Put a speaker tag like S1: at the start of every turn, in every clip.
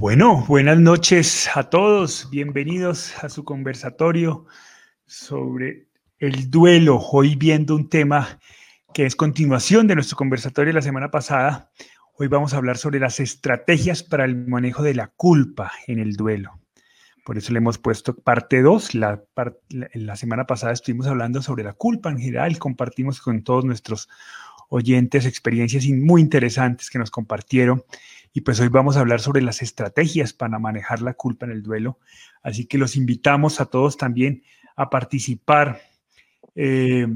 S1: Bueno, buenas noches a todos. Bienvenidos a su conversatorio sobre el duelo. Hoy viendo un tema que es continuación de nuestro conversatorio de la semana pasada. Hoy vamos a hablar sobre las estrategias para el manejo de la culpa en el duelo. Por eso le hemos puesto parte 2. La, la semana pasada estuvimos hablando sobre la culpa en general. Compartimos con todos nuestros oyentes experiencias muy interesantes que nos compartieron y pues hoy vamos a hablar sobre las estrategias para manejar la culpa en el duelo. Así que los invitamos a todos también a participar eh,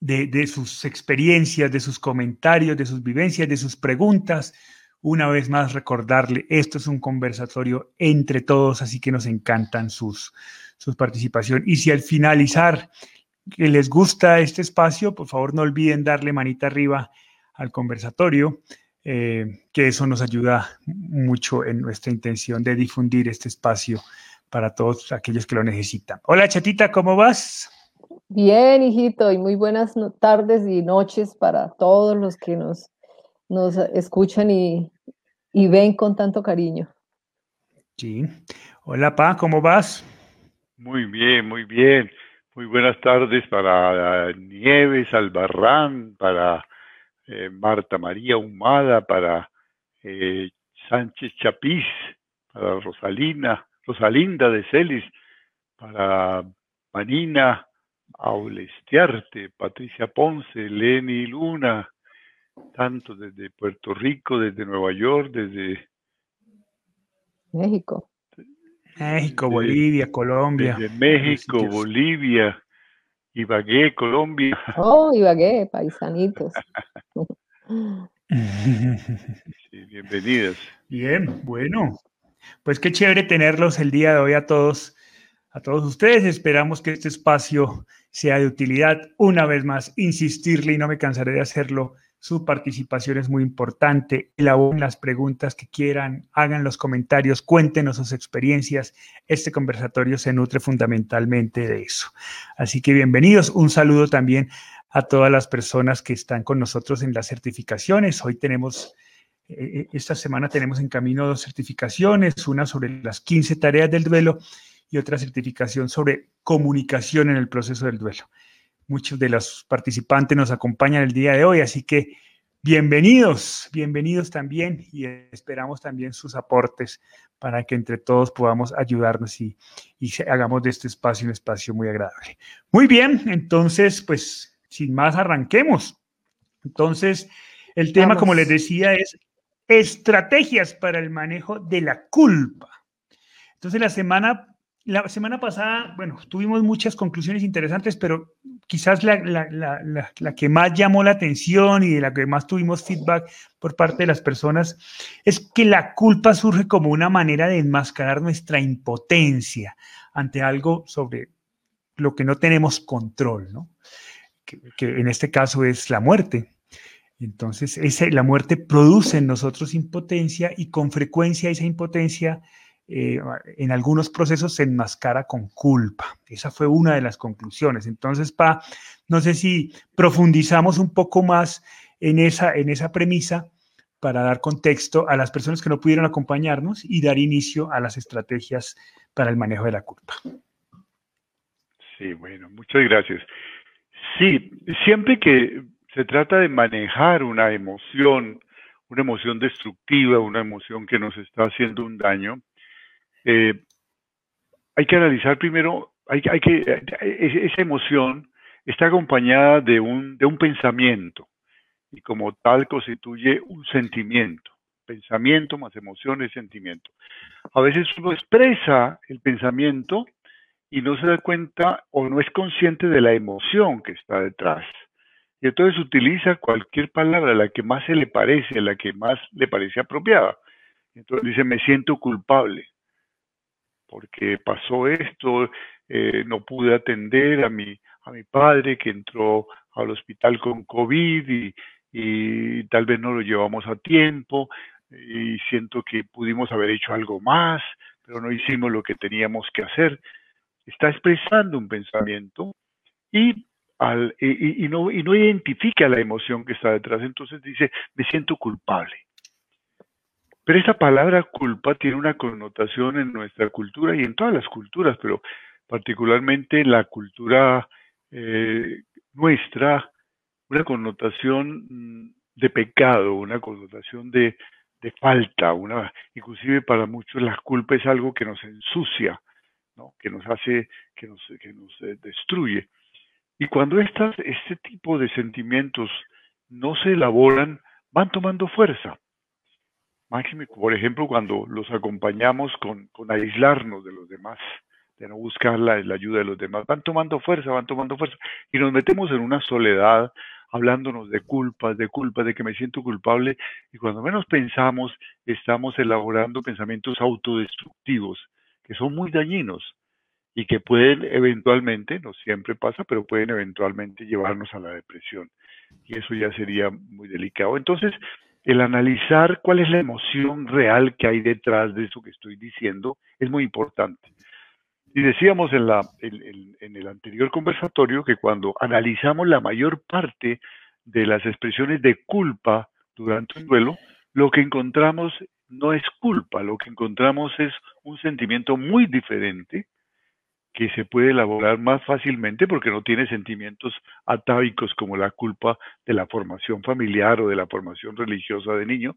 S1: de, sus experiencias, de sus comentarios, de sus vivencias, de sus preguntas. Una vez más recordarle, esto es un conversatorio entre todos, así que nos encantan sus, sus participación. Y si al finalizar que les gusta este espacio, por favor no olviden darle manita arriba al conversatorio. Eh, que eso nos ayuda mucho en nuestra intención de difundir este espacio para todos aquellos que lo necesitan. Hola chatita, ¿cómo vas?
S2: Bien, hijito, y muy buenas tardes y noches para todos los que nos, nos escuchan y, y ven con tanto cariño.
S1: Sí. Hola, Pa, ¿cómo vas?
S3: Muy bien, muy bien. Muy buenas tardes para Nieves, Albarrán, para eh, Marta María Humada, para eh, Sánchez Chapís, para Rosalina, Rosalinda de Celis, para Manina Aulestiarte, Patricia Ponce, Leni Luna, tanto desde Puerto Rico, desde Nueva York, desde
S2: México.
S1: México, Bolivia, Colombia.
S3: Desde México, Bolivia, Ibagué, Colombia.
S2: Oh, Ibagué, paisanitos.
S3: sí, bienvenidos.
S1: Bien, bueno. Pues qué chévere tenerlos el día de hoy a todos, a todos ustedes. Esperamos que este espacio sea de utilidad. Una vez más, insistirle y no me cansaré de hacerlo su participación es muy importante. Elaboren las preguntas que quieran, hagan los comentarios, cuéntenos sus experiencias. Este conversatorio se nutre fundamentalmente de eso. Así que bienvenidos. Un saludo también a todas las personas que están con nosotros en las certificaciones. Hoy tenemos, eh, eh, esta semana tenemos en camino dos certificaciones, una sobre las 15 tareas del duelo y otra certificación sobre comunicación en el proceso del duelo. Muchos de los participantes nos acompañan el día de hoy, así que bienvenidos, bienvenidos también y esperamos también sus aportes para que entre todos podamos ayudarnos y, hagamos de este espacio un espacio muy agradable. Muy bien, entonces, pues sin más, arranquemos. Entonces, el tema, como les decía, es estrategias para el manejo de la culpa. Entonces, la semana la semana pasada, bueno, tuvimos muchas conclusiones interesantes, pero quizás la, que más llamó la atención y de la que más tuvimos feedback por parte de las personas es que la culpa surge como una manera de enmascarar nuestra impotencia ante algo sobre lo que no tenemos control, ¿no? Que, en este caso es la muerte. Entonces, la muerte produce en nosotros impotencia y con frecuencia esa impotencia eh, en algunos procesos se enmascara con culpa. Esa fue una de las conclusiones. Entonces, Pa, no sé si profundizamos un poco más en esa, en esa premisa para dar contexto a las personas que no pudieron acompañarnos y dar inicio a las estrategias para el manejo de la culpa.
S3: Sí, bueno, muchas gracias. Sí, siempre que se trata de manejar una emoción, una emoción destructiva, una emoción que nos está haciendo un daño, eh, hay que analizar primero, hay, hay que, esa emoción está acompañada de un, de un pensamiento y como tal constituye un sentimiento. Pensamiento más emoción sentimiento. A veces uno expresa el pensamiento y no se da cuenta o no es consciente de la emoción que está detrás. Y entonces utiliza cualquier palabra, la que más se le parece, la que más le parece apropiada. Entonces dice, me siento culpable porque pasó esto, eh, no pude atender a mi, a mi padre que entró al hospital con COVID y, tal vez no lo llevamos a tiempo y siento que pudimos haber hecho algo más, pero no hicimos lo que teníamos que hacer. Está expresando un pensamiento y, al, y, no, y no identifica la emoción que está detrás, entonces dice, me siento culpable. Pero esa palabra culpa tiene una connotación en nuestra cultura y en todas las culturas, pero particularmente en la cultura eh, nuestra, una connotación mm, de pecado, una connotación de, falta, una, inclusive para muchos la culpa es algo que nos ensucia, ¿no? que nos hace, que nos, que nos eh, destruye. Y cuando estas, este tipo de sentimientos no se elaboran, van tomando fuerza. Máximo, por ejemplo, cuando los acompañamos con, con aislarnos de los demás, de no buscar la, la, ayuda de los demás, van tomando fuerza, van tomando fuerza, y nos metemos en una soledad, hablándonos de culpas, de culpas, de que me siento culpable, y cuando menos pensamos, estamos elaborando pensamientos autodestructivos, que son muy dañinos, y que pueden eventualmente, no siempre pasa, pero pueden eventualmente llevarnos a la depresión. Y eso ya sería muy delicado. Entonces, el analizar cuál es la emoción real que hay detrás de eso que estoy diciendo es muy importante. Y decíamos en, la, el anterior conversatorio que cuando analizamos la mayor parte de las expresiones de culpa durante un duelo, lo que encontramos no es culpa, lo que encontramos es un sentimiento muy diferente que se puede elaborar más fácilmente porque no tiene sentimientos atávicos como la culpa de la formación familiar o de la formación religiosa de niño,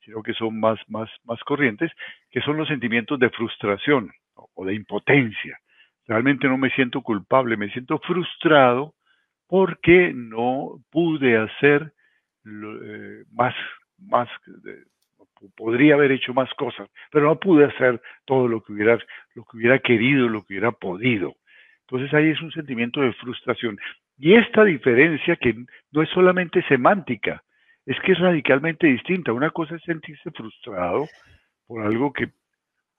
S3: sino que son más, más, más corrientes, que son los sentimientos de frustración o de impotencia. Realmente no me siento culpable, me siento frustrado porque no pude hacer eh, más, podría haber hecho más cosas, pero no pude hacer todo lo que hubiera, lo que hubiera querido, lo que hubiera podido. Entonces ahí es un sentimiento de frustración. Y esta diferencia que no es solamente semántica, es que es radicalmente distinta. Una cosa es sentirse frustrado por algo que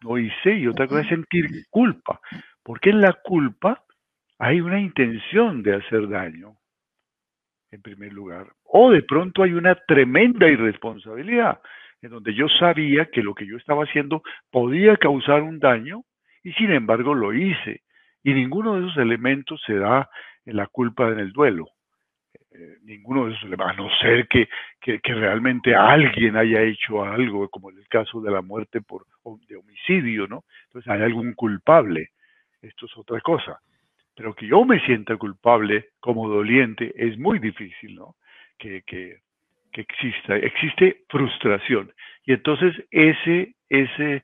S3: no hice y otra cosa es sentir culpa, porque en la culpa hay una intención de hacer daño, en primer lugar, o de pronto hay una tremenda irresponsabilidad en donde yo sabía que lo que yo estaba haciendo podía causar un daño y sin embargo lo hice. Y ninguno de esos elementos se da en la culpa en el duelo. Eh, ninguno de esos elementos, a no ser que, que, realmente alguien haya hecho algo, como en el caso de la muerte por de homicidio, ¿no? Entonces hay algún culpable. Esto es otra cosa. Pero que yo me sienta culpable como doliente es muy difícil, ¿no? Que, que, que exista, existe frustración. Y entonces ese, ese,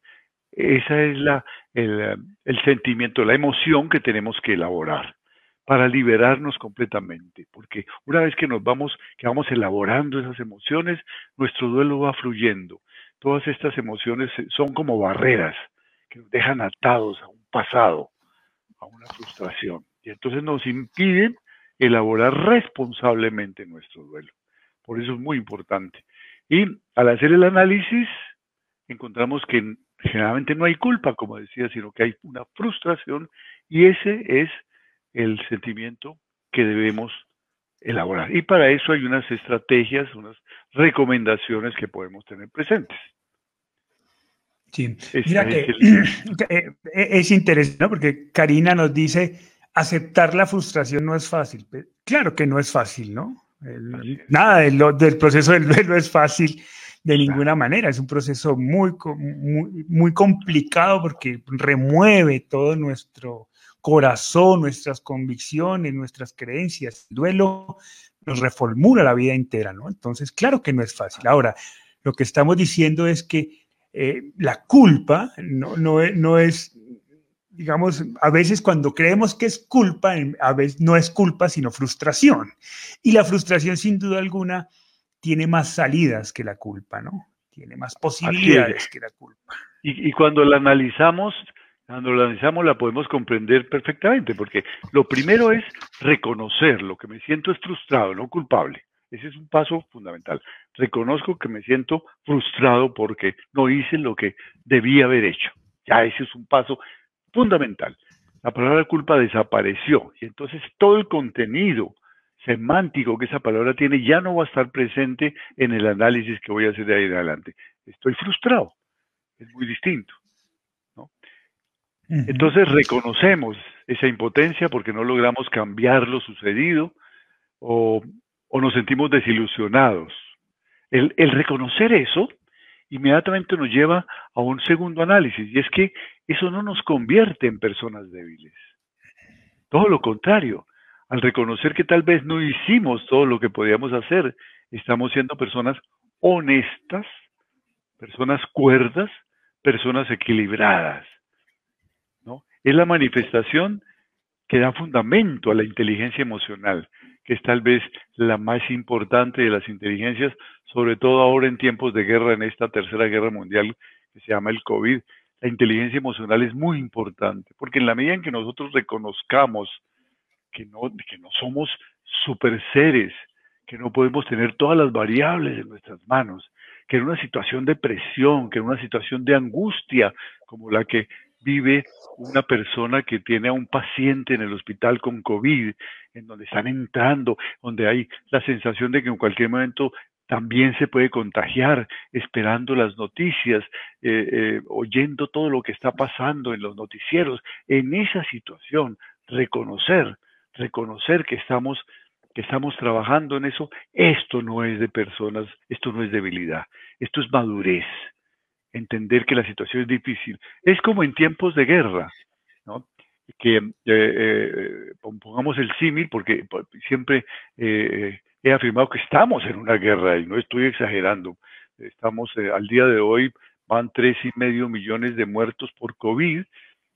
S3: esa es la, el, el sentimiento, la emoción que tenemos que elaborar para liberarnos completamente, porque una vez que nos vamos, que vamos elaborando esas emociones, nuestro duelo va fluyendo. Todas estas emociones son como barreras que nos dejan atados a un pasado, a una frustración, y entonces nos impiden elaborar responsablemente nuestro duelo. Por eso es muy importante. Y al hacer el análisis, encontramos que generalmente no hay culpa, como decía, sino que hay una frustración y ese es el sentimiento que debemos elaborar. Y para eso hay unas estrategias, unas recomendaciones que podemos tener presentes.
S1: Sí, mira que, eh, es interesante, porque Karina nos dice, aceptar la frustración no es fácil. Claro que no es fácil, ¿no? Nada del, proceso del duelo es fácil de ninguna manera. Es un proceso muy, muy, muy complicado porque remueve todo nuestro corazón, nuestras convicciones, nuestras creencias. El duelo nos reformula la vida entera, ¿no? Entonces, claro que no es fácil. Ahora, lo que estamos diciendo es que eh, la culpa no, no, no es digamos, a veces cuando creemos que es culpa, a veces no es culpa, sino frustración. Y la frustración, sin duda alguna, tiene más salidas que la culpa, ¿no? Tiene más posibilidades que la culpa.
S3: Y, cuando la analizamos, cuando la analizamos la podemos comprender perfectamente, porque lo primero es reconocer lo que me siento es frustrado, no culpable. Ese es un paso fundamental. Reconozco que me siento frustrado porque no hice lo que debía haber hecho. Ya ese es un paso fundamental. La palabra culpa desapareció y entonces todo el contenido semántico que esa palabra tiene ya no va a estar presente en el análisis que voy a hacer de ahí en adelante. Estoy frustrado, es muy distinto. Entonces reconocemos esa impotencia porque no logramos cambiar lo sucedido o, nos sentimos desilusionados. el reconocer eso inmediatamente nos lleva a un segundo análisis, y es que eso no nos convierte en personas débiles. Todo lo contrario, al reconocer que tal vez no hicimos todo lo que podíamos hacer, estamos siendo personas honestas, personas cuerdas, personas equilibradas. ¿no? Es la manifestación que da fundamento a la inteligencia emocional, que es tal vez la más importante de las inteligencias, sobre todo ahora en tiempos de guerra, en esta tercera guerra mundial que se llama el COVID. La inteligencia emocional es muy importante, porque en la medida en que nosotros reconozcamos que no, que no somos super seres, que no podemos tener todas las variables en nuestras manos, que en una situación de presión, que en una situación de angustia como la que vive una persona que tiene a un paciente en el hospital con COVID, en donde están entrando, donde hay la sensación de que en cualquier momento también se puede contagiar, esperando las noticias, eh, eh, oyendo todo lo que está pasando en los noticieros. En esa situación, reconocer, reconocer que estamos, que estamos trabajando en eso, esto no es de personas, esto no es debilidad, esto es madurez, entender que la situación es difícil. Es como en tiempos de guerra, ¿no? que eh, eh, pongamos el símil, porque siempre eh, he afirmado que estamos en una guerra y no estoy exagerando. Estamos al día de hoy, van tres y medio millones de muertos por COVID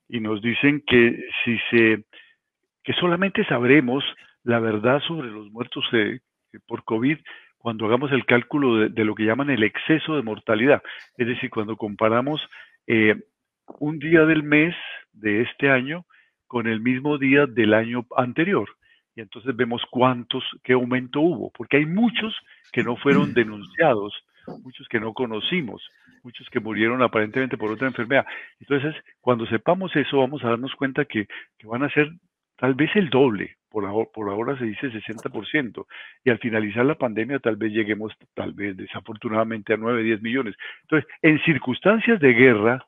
S3: y nos dicen que si se, que solamente sabremos la verdad sobre los muertos por COVID cuando hagamos el cálculo de, lo que llaman el exceso de mortalidad. Es decir, cuando comparamos eh, un día del mes de este año con el mismo día del año anterior. Y entonces vemos cuántos, qué aumento hubo, porque hay muchos que no fueron denunciados, muchos que no conocimos, muchos que murieron aparentemente por otra enfermedad. Entonces, cuando sepamos eso, vamos a darnos cuenta que, que van a ser tal vez el doble por ahora, se dice 60%, y al finalizar la pandemia tal vez lleguemos, tal vez desafortunadamente, a 9, 10 millones. Entonces, en circunstancias de guerra,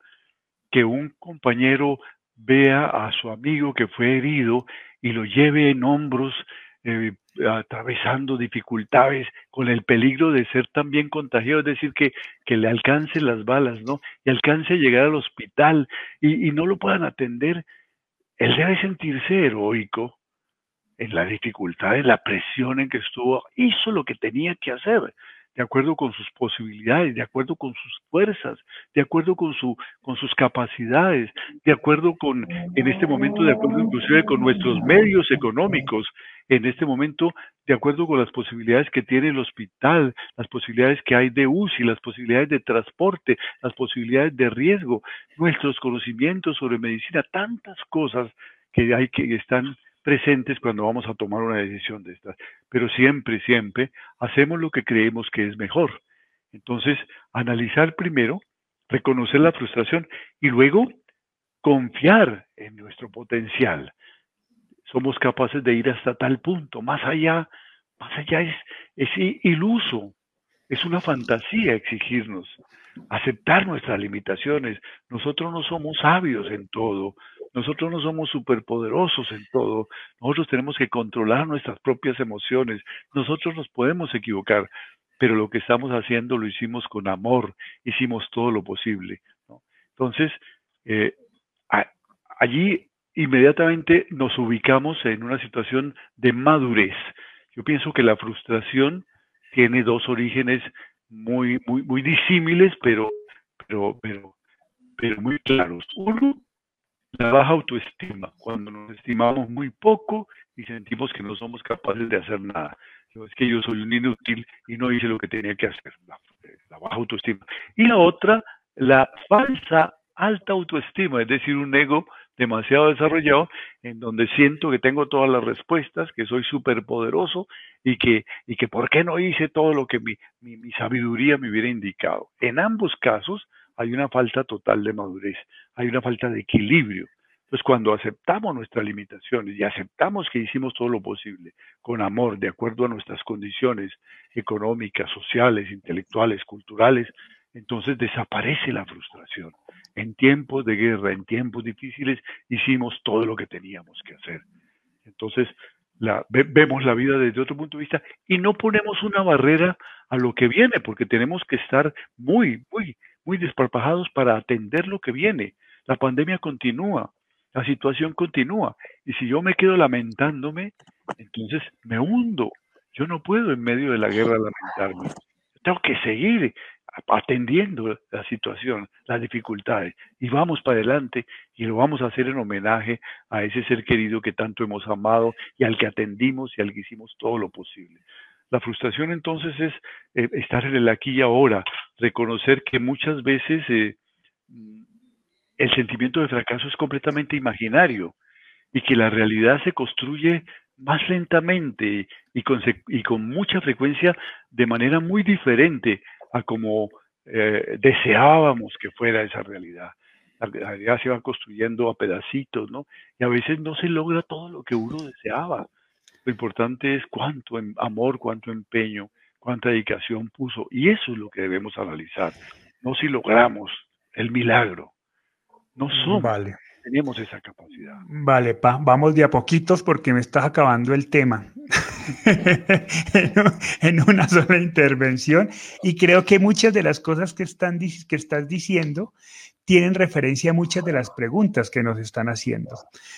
S3: que un compañero vea a su amigo que fue herido y lo lleve en hombros, eh, atravesando dificultades, con el peligro de ser también contagiado, es decir, que, que le alcancen las balas, ¿no? Y alcance a llegar al hospital y, y no lo puedan atender, él debe sentirse heroico, en la dificultad, en la presión en que estuvo, hizo lo que tenía que hacer, de acuerdo con sus posibilidades, de acuerdo con sus fuerzas, de acuerdo con, su, con sus capacidades, de acuerdo con, en este momento, de acuerdo inclusive con nuestros medios económicos, en este momento, de acuerdo con las posibilidades que tiene el hospital, las posibilidades que hay de UCI, las posibilidades de transporte, las posibilidades de riesgo, nuestros conocimientos sobre medicina, tantas cosas que hay que están presentes cuando vamos a tomar una decisión de estas. Pero siempre, siempre hacemos lo que creemos que es mejor. Entonces, analizar primero, reconocer la frustración y luego confiar en nuestro potencial. Somos capaces de ir hasta tal punto, más allá, más allá es, es iluso, es una fantasía exigirnos, aceptar nuestras limitaciones. Nosotros no somos sabios en todo, nosotros no somos superpoderosos en todo. Nosotros tenemos que controlar nuestras propias emociones. Nosotros nos podemos equivocar, pero lo que estamos haciendo lo hicimos con amor, hicimos todo lo posible. Entonces, eh, allí inmediatamente nos ubicamos en una situación de madurez. Yo pienso que la frustración tiene dos orígenes muy, muy, muy disímiles, pero, pero, pero, pero muy claros. Uno la baja autoestima, cuando nos estimamos muy poco y sentimos que no somos capaces de hacer nada. Es que yo soy un inútil y no hice lo que tenía que hacer, la, baja autoestima. Y la otra, la falsa alta autoestima, es decir, un ego demasiado desarrollado en donde siento que tengo todas las respuestas, que soy súper poderoso y que, y que por qué no hice todo lo que mi, mi sabiduría me hubiera indicado. En ambos casos, hay una falta total de madurez, hay una falta de equilibrio. Entonces, cuando aceptamos nuestras limitaciones y aceptamos que hicimos todo lo posible con amor, de acuerdo a nuestras condiciones económicas, sociales, intelectuales, culturales, entonces desaparece la frustración. En tiempos de guerra, en tiempos difíciles, hicimos todo lo que teníamos que hacer. Entonces, vemos la vida desde otro punto de vista y no ponemos una barrera a lo que viene, porque tenemos que estar muy, muy, muy desparpajados para atender lo que viene. La pandemia continúa, la situación continúa. Y si yo me quedo lamentándome, entonces me hundo. Yo no puedo en medio de la guerra lamentarme. Tengo que seguir atendiendo la situación, las dificultades, y vamos para adelante y lo vamos a hacer en homenaje a ese ser querido que tanto hemos amado y al que atendimos y al que hicimos todo lo posible. La frustración entonces es eh, estar en el aquí y ahora, reconocer que muchas veces eh, el sentimiento de fracaso es completamente imaginario y que la realidad se construye más lentamente y con, y con mucha frecuencia de manera muy diferente a como eh, deseábamos que fuera esa realidad. La realidad se va construyendo a pedacitos, ¿no? Y a veces no se logra todo lo que uno deseaba. Lo importante es cuánto amor, cuánto empeño, cuánta dedicación puso. Y eso es lo que debemos analizar. No si logramos el milagro. No somos. Vale tenemos esa capacidad.
S1: Vale, pa, vamos de a poquitos porque me estás acabando el tema en una sola intervención y creo que muchas de las cosas que, están, que estás diciendo tienen referencia a muchas de las preguntas que nos están haciendo.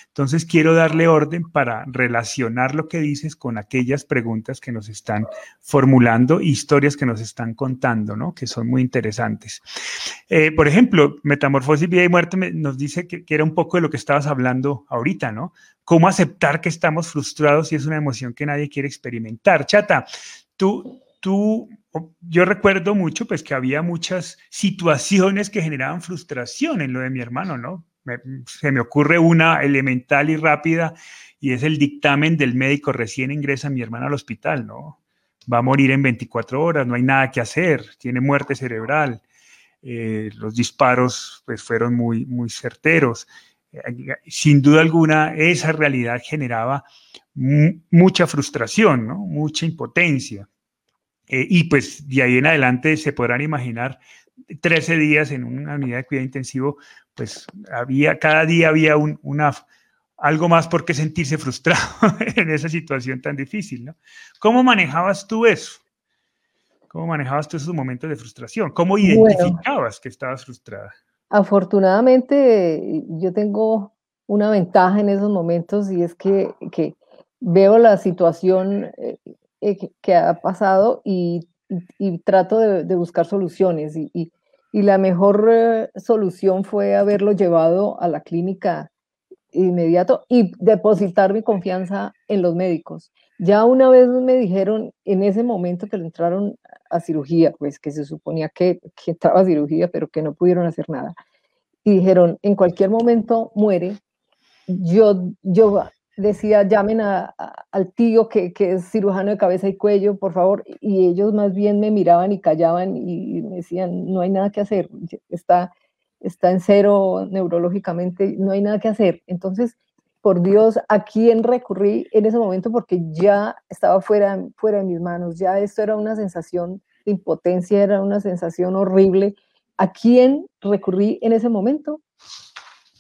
S1: Entonces, quiero darle orden para relacionar lo que dices con aquellas preguntas que nos están formulando, historias que nos están contando, ¿no? Que son muy interesantes. Eh, por ejemplo, Metamorfosis, Vida y Muerte nos dice que, que era un poco de lo que estabas hablando ahorita, ¿no? Cómo aceptar que estamos frustrados y es una emoción que nadie quiere experimentar. Chata, tú, tú yo recuerdo mucho pues que había muchas situaciones que generaban frustración en lo de mi hermano, ¿no? se me ocurre una elemental y rápida y es el dictamen del médico recién ingresa mi hermano al hospital, ¿no? Va a morir en 24 horas, no hay nada que hacer, tiene muerte cerebral. Eh, los disparos pues fueron muy, muy certeros. sin duda alguna, esa realidad generaba mucha frustración, ¿no? mucha impotencia. Eh, y pues de ahí en adelante se podrán imaginar 13 días en una unidad de cuidado intensivo, pues había, cada día había un, una, algo más por qué sentirse frustrado en esa situación tan difícil, ¿no? ¿Cómo manejabas tú eso? ¿Cómo manejabas tú esos momentos de frustración? ¿Cómo identificabas que estabas frustrada?
S2: Afortunadamente, yo tengo una ventaja en esos momentos y es que, que veo la situación eh, que ha pasado y, trato de, buscar soluciones. Y, la mejor eh, solución fue haberlo llevado a la clínica inmediato y depositar mi confianza en los médicos. Ya una vez me dijeron en ese momento que le entraron a cirugía, pues que se suponía que, que entraba cirugía, pero que no pudieron hacer nada. Y dijeron, en cualquier momento muere. Yo, yo decía, llamen al tío que, es cirujano de cabeza y cuello, por favor, y ellos más bien me miraban y callaban y me decían, no hay nada que hacer, está, está en cero neurológicamente, no hay nada que hacer. Entonces, por Dios, ¿a quién recurrí en ese momento? Porque ya estaba fuera, fuera de mis manos, ya esto era una sensación de impotencia, era una sensación horrible. ¿A quién recurrí en ese momento?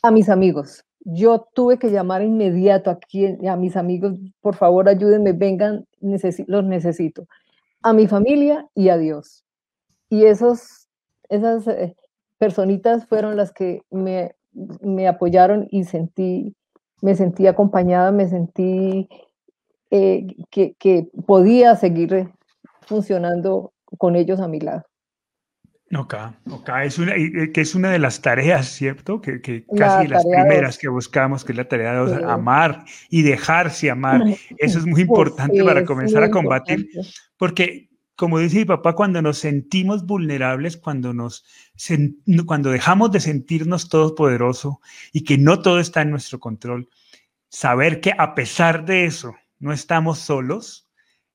S2: A mis amigos yo tuve que llamar inmediato aquí a mis amigos, por favor ayúdenme, vengan, los necesito, a mi familia y a Dios. Y esos, esas eh, personitas fueron las que me, me, apoyaron y sentí, me sentí acompañada, me sentí eh, que, que podía seguir funcionando con ellos a mi lado.
S1: Ok, ok, es una, eh, que es una de las tareas, ¿cierto? Que, que casi las primeras que buscamos, que es la tarea de amar y dejarse amar. Eso es muy importante para comenzar a combatir, porque como dice mi papá, cuando nos sentimos vulnerables, cuando, nos, cuando dejamos de sentirnos todopoderoso y que no todo está en nuestro control, saber que a pesar de eso no estamos solos,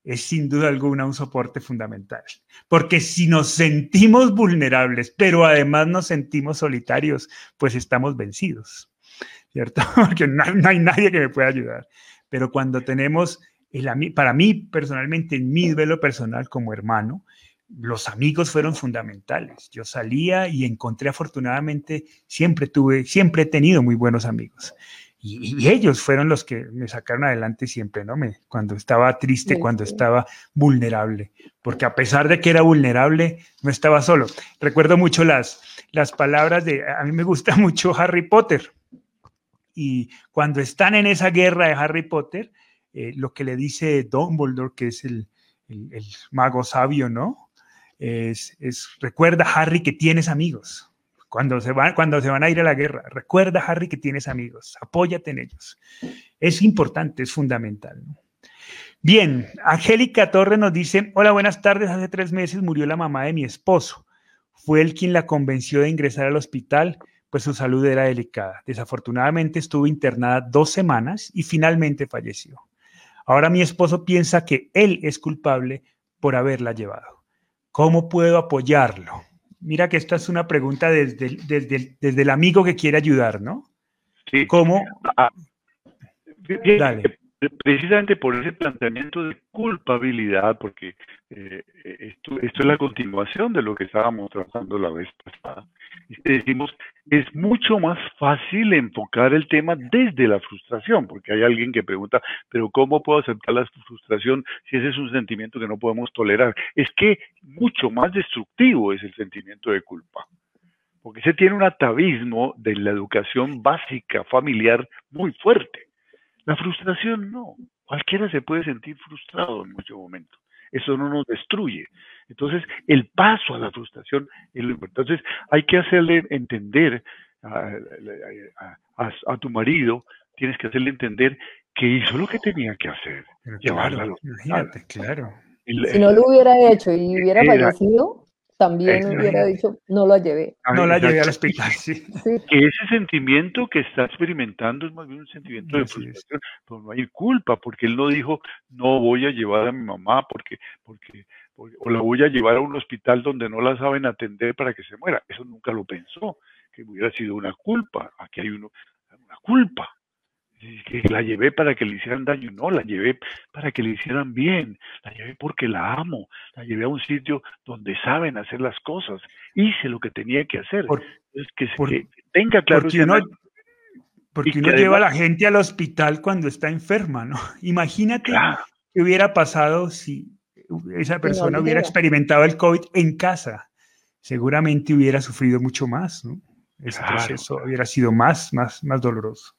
S1: es sin duda alguna un soporte fundamental. Porque si nos sentimos vulnerables, pero además nos sentimos solitarios, pues estamos vencidos, ¿cierto? Porque no, hay nadie que me pueda ayudar. Pero cuando tenemos, para mí personalmente, en mi duelo personal como hermano, los amigos fueron fundamentales. Yo salía y encontré afortunadamente, siempre tuve, siempre he tenido muy buenos amigos y, ellos fueron los que me sacaron adelante siempre, ¿no? Me, cuando estaba triste, cuando estaba vulnerable, porque a pesar de que era vulnerable, no estaba solo. Recuerdo mucho las, las palabras de, a mí me gusta mucho Harry Potter, y cuando están en esa guerra de Harry Potter, eh, lo que le dice Dumbledore, que es el, el, mago sabio, ¿no? Es, es, recuerda, Harry, que tienes amigos. Cuando se, van, cuando se van a ir a la guerra, recuerda, Harry, que tienes amigos, apóyate en ellos. Es importante, es fundamental. Bien, Angélica Torre nos dice, hola, buenas tardes, hace tres meses murió la mamá de mi esposo. Fue él quien la convenció de ingresar al hospital, pues su salud era delicada. Desafortunadamente estuvo internada dos semanas y finalmente falleció. Ahora mi esposo piensa que él es culpable por haberla llevado. ¿Cómo puedo apoyarlo? Mira que esta es una pregunta desde, desde, desde el amigo que quiere ayudar, ¿no?
S3: Sí.
S1: ¿Cómo?
S3: Ah, Dale. Precisamente por ese planteamiento de culpabilidad, porque eh, esto, esto, es la continuación de lo que estábamos tratando la vez pasada. Decimos, es mucho más fácil enfocar el tema desde la frustración, porque hay alguien que pregunta, pero ¿cómo puedo aceptar la frustración si ese es un sentimiento que no podemos tolerar? Es que mucho más destructivo es el sentimiento de culpa, porque se tiene un atavismo de la educación básica familiar muy fuerte. La frustración no, cualquiera se puede sentir frustrado en muchos momentos eso no nos destruye. Entonces, el paso a la frustración es lo importante. Entonces, hay que hacerle entender a, tu marido, tienes que hacerle entender que hizo lo que tenía que hacer.
S1: llevarla Imagínate, claro.
S2: si no lo hubiera hecho y hubiera fallecido, también hubiera dicho, no la llevé.
S1: No la llevé al hospital, sí.
S3: Que ese sentimiento que está experimentando es más bien un sentimiento de frustración, pero no hay culpa, porque él no dijo, no voy a llevar a mi mamá porque, porque, o la voy a llevar a un hospital donde no la saben atender para que se muera. Eso nunca lo pensó, que hubiera sido una culpa. Aquí hay uno, una culpa que la llevé para que le hicieran daño, no, la llevé para que le hicieran bien, la llevé porque la amo, la llevé a un sitio donde saben hacer las cosas, hice lo que tenía que hacer. es que, tenga claro.
S1: Porque uno, porque uno lleva a la gente al hospital cuando está enferma, ¿no? Imagínate qué hubiera pasado si esa persona hubiera experimentado el COVID en casa. Seguramente hubiera sufrido mucho más, ¿no? Ese proceso hubiera sido más, más, más doloroso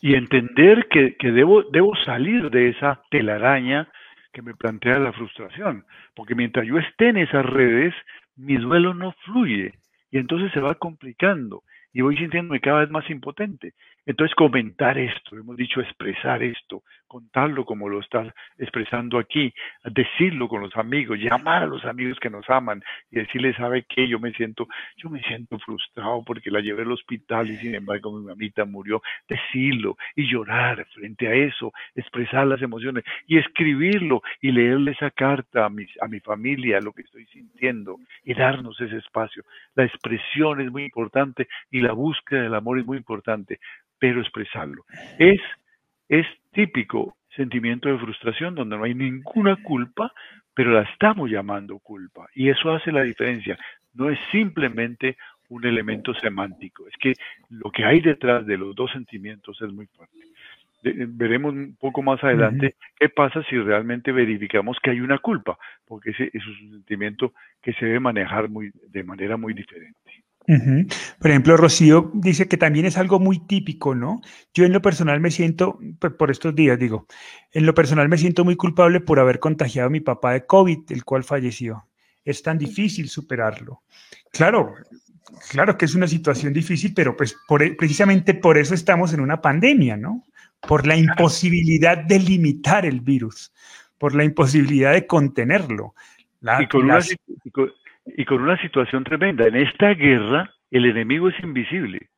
S3: y entender que, debo, debo salir de esa telaraña que me plantea la frustración, porque mientras yo esté en esas redes, mi duelo no fluye y entonces se va complicando y voy sintiéndome cada vez más impotente. Entonces comentar esto, hemos dicho expresar esto, contarlo como lo estás expresando aquí, decirlo con los amigos, llamar a los amigos que nos aman y decirles, ¿sabe qué? Yo me siento, yo me siento frustrado porque la llevé al hospital y sin embargo mi mamita murió. Decirlo y llorar frente a eso, expresar las emociones y escribirlo y leerle esa carta a mi, a mi familia, lo que estoy sintiendo y darnos ese espacio. La expresión es muy importante y la búsqueda del amor es muy importante pero expresarlo. Es, es típico sentimiento de frustración donde no hay ninguna culpa, pero la estamos llamando culpa. Y eso hace la diferencia. No es simplemente un elemento semántico, es que lo que hay detrás de los dos sentimientos es muy fuerte. veremos un poco más adelante qué pasa si realmente verificamos que hay una culpa, porque ese, es un sentimiento que se debe manejar muy, de manera muy diferente.
S1: Por ejemplo, Rocío dice que también es algo muy típico, ¿no? Yo en lo personal me siento, por estos días digo, en lo personal me siento muy culpable por haber contagiado a mi papá de COVID, el cual falleció. Es tan difícil superarlo. Claro, claro que es una situación difícil, pero pues e, precisamente por eso estamos en una pandemia, ¿no? Por la imposibilidad de limitar el virus, por la imposibilidad de contenerlo.
S3: y con y con una situación tremenda. En esta guerra el enemigo es invisible,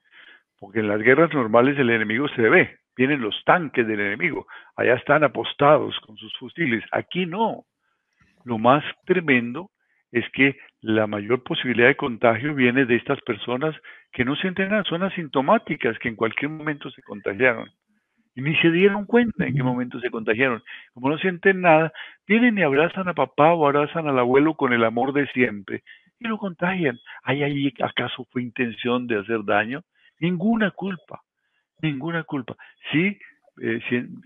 S3: porque en las guerras normales el enemigo se ve, vienen los tanques del enemigo, allá están apostados con sus fusiles, aquí no. Lo más tremendo es que la mayor posibilidad de contagio viene de estas personas que no sienten nada, son asintomáticas, que en cualquier momento se contagiaron. Y ni se dieron cuenta en qué momento se contagiaron. Como no sienten nada, vienen y abrazan a papá o abrazan al abuelo con el amor de siempre y lo contagian. ¿Hay ahí acaso fue intención de hacer daño? Ninguna culpa. Ninguna culpa. Sí, eh,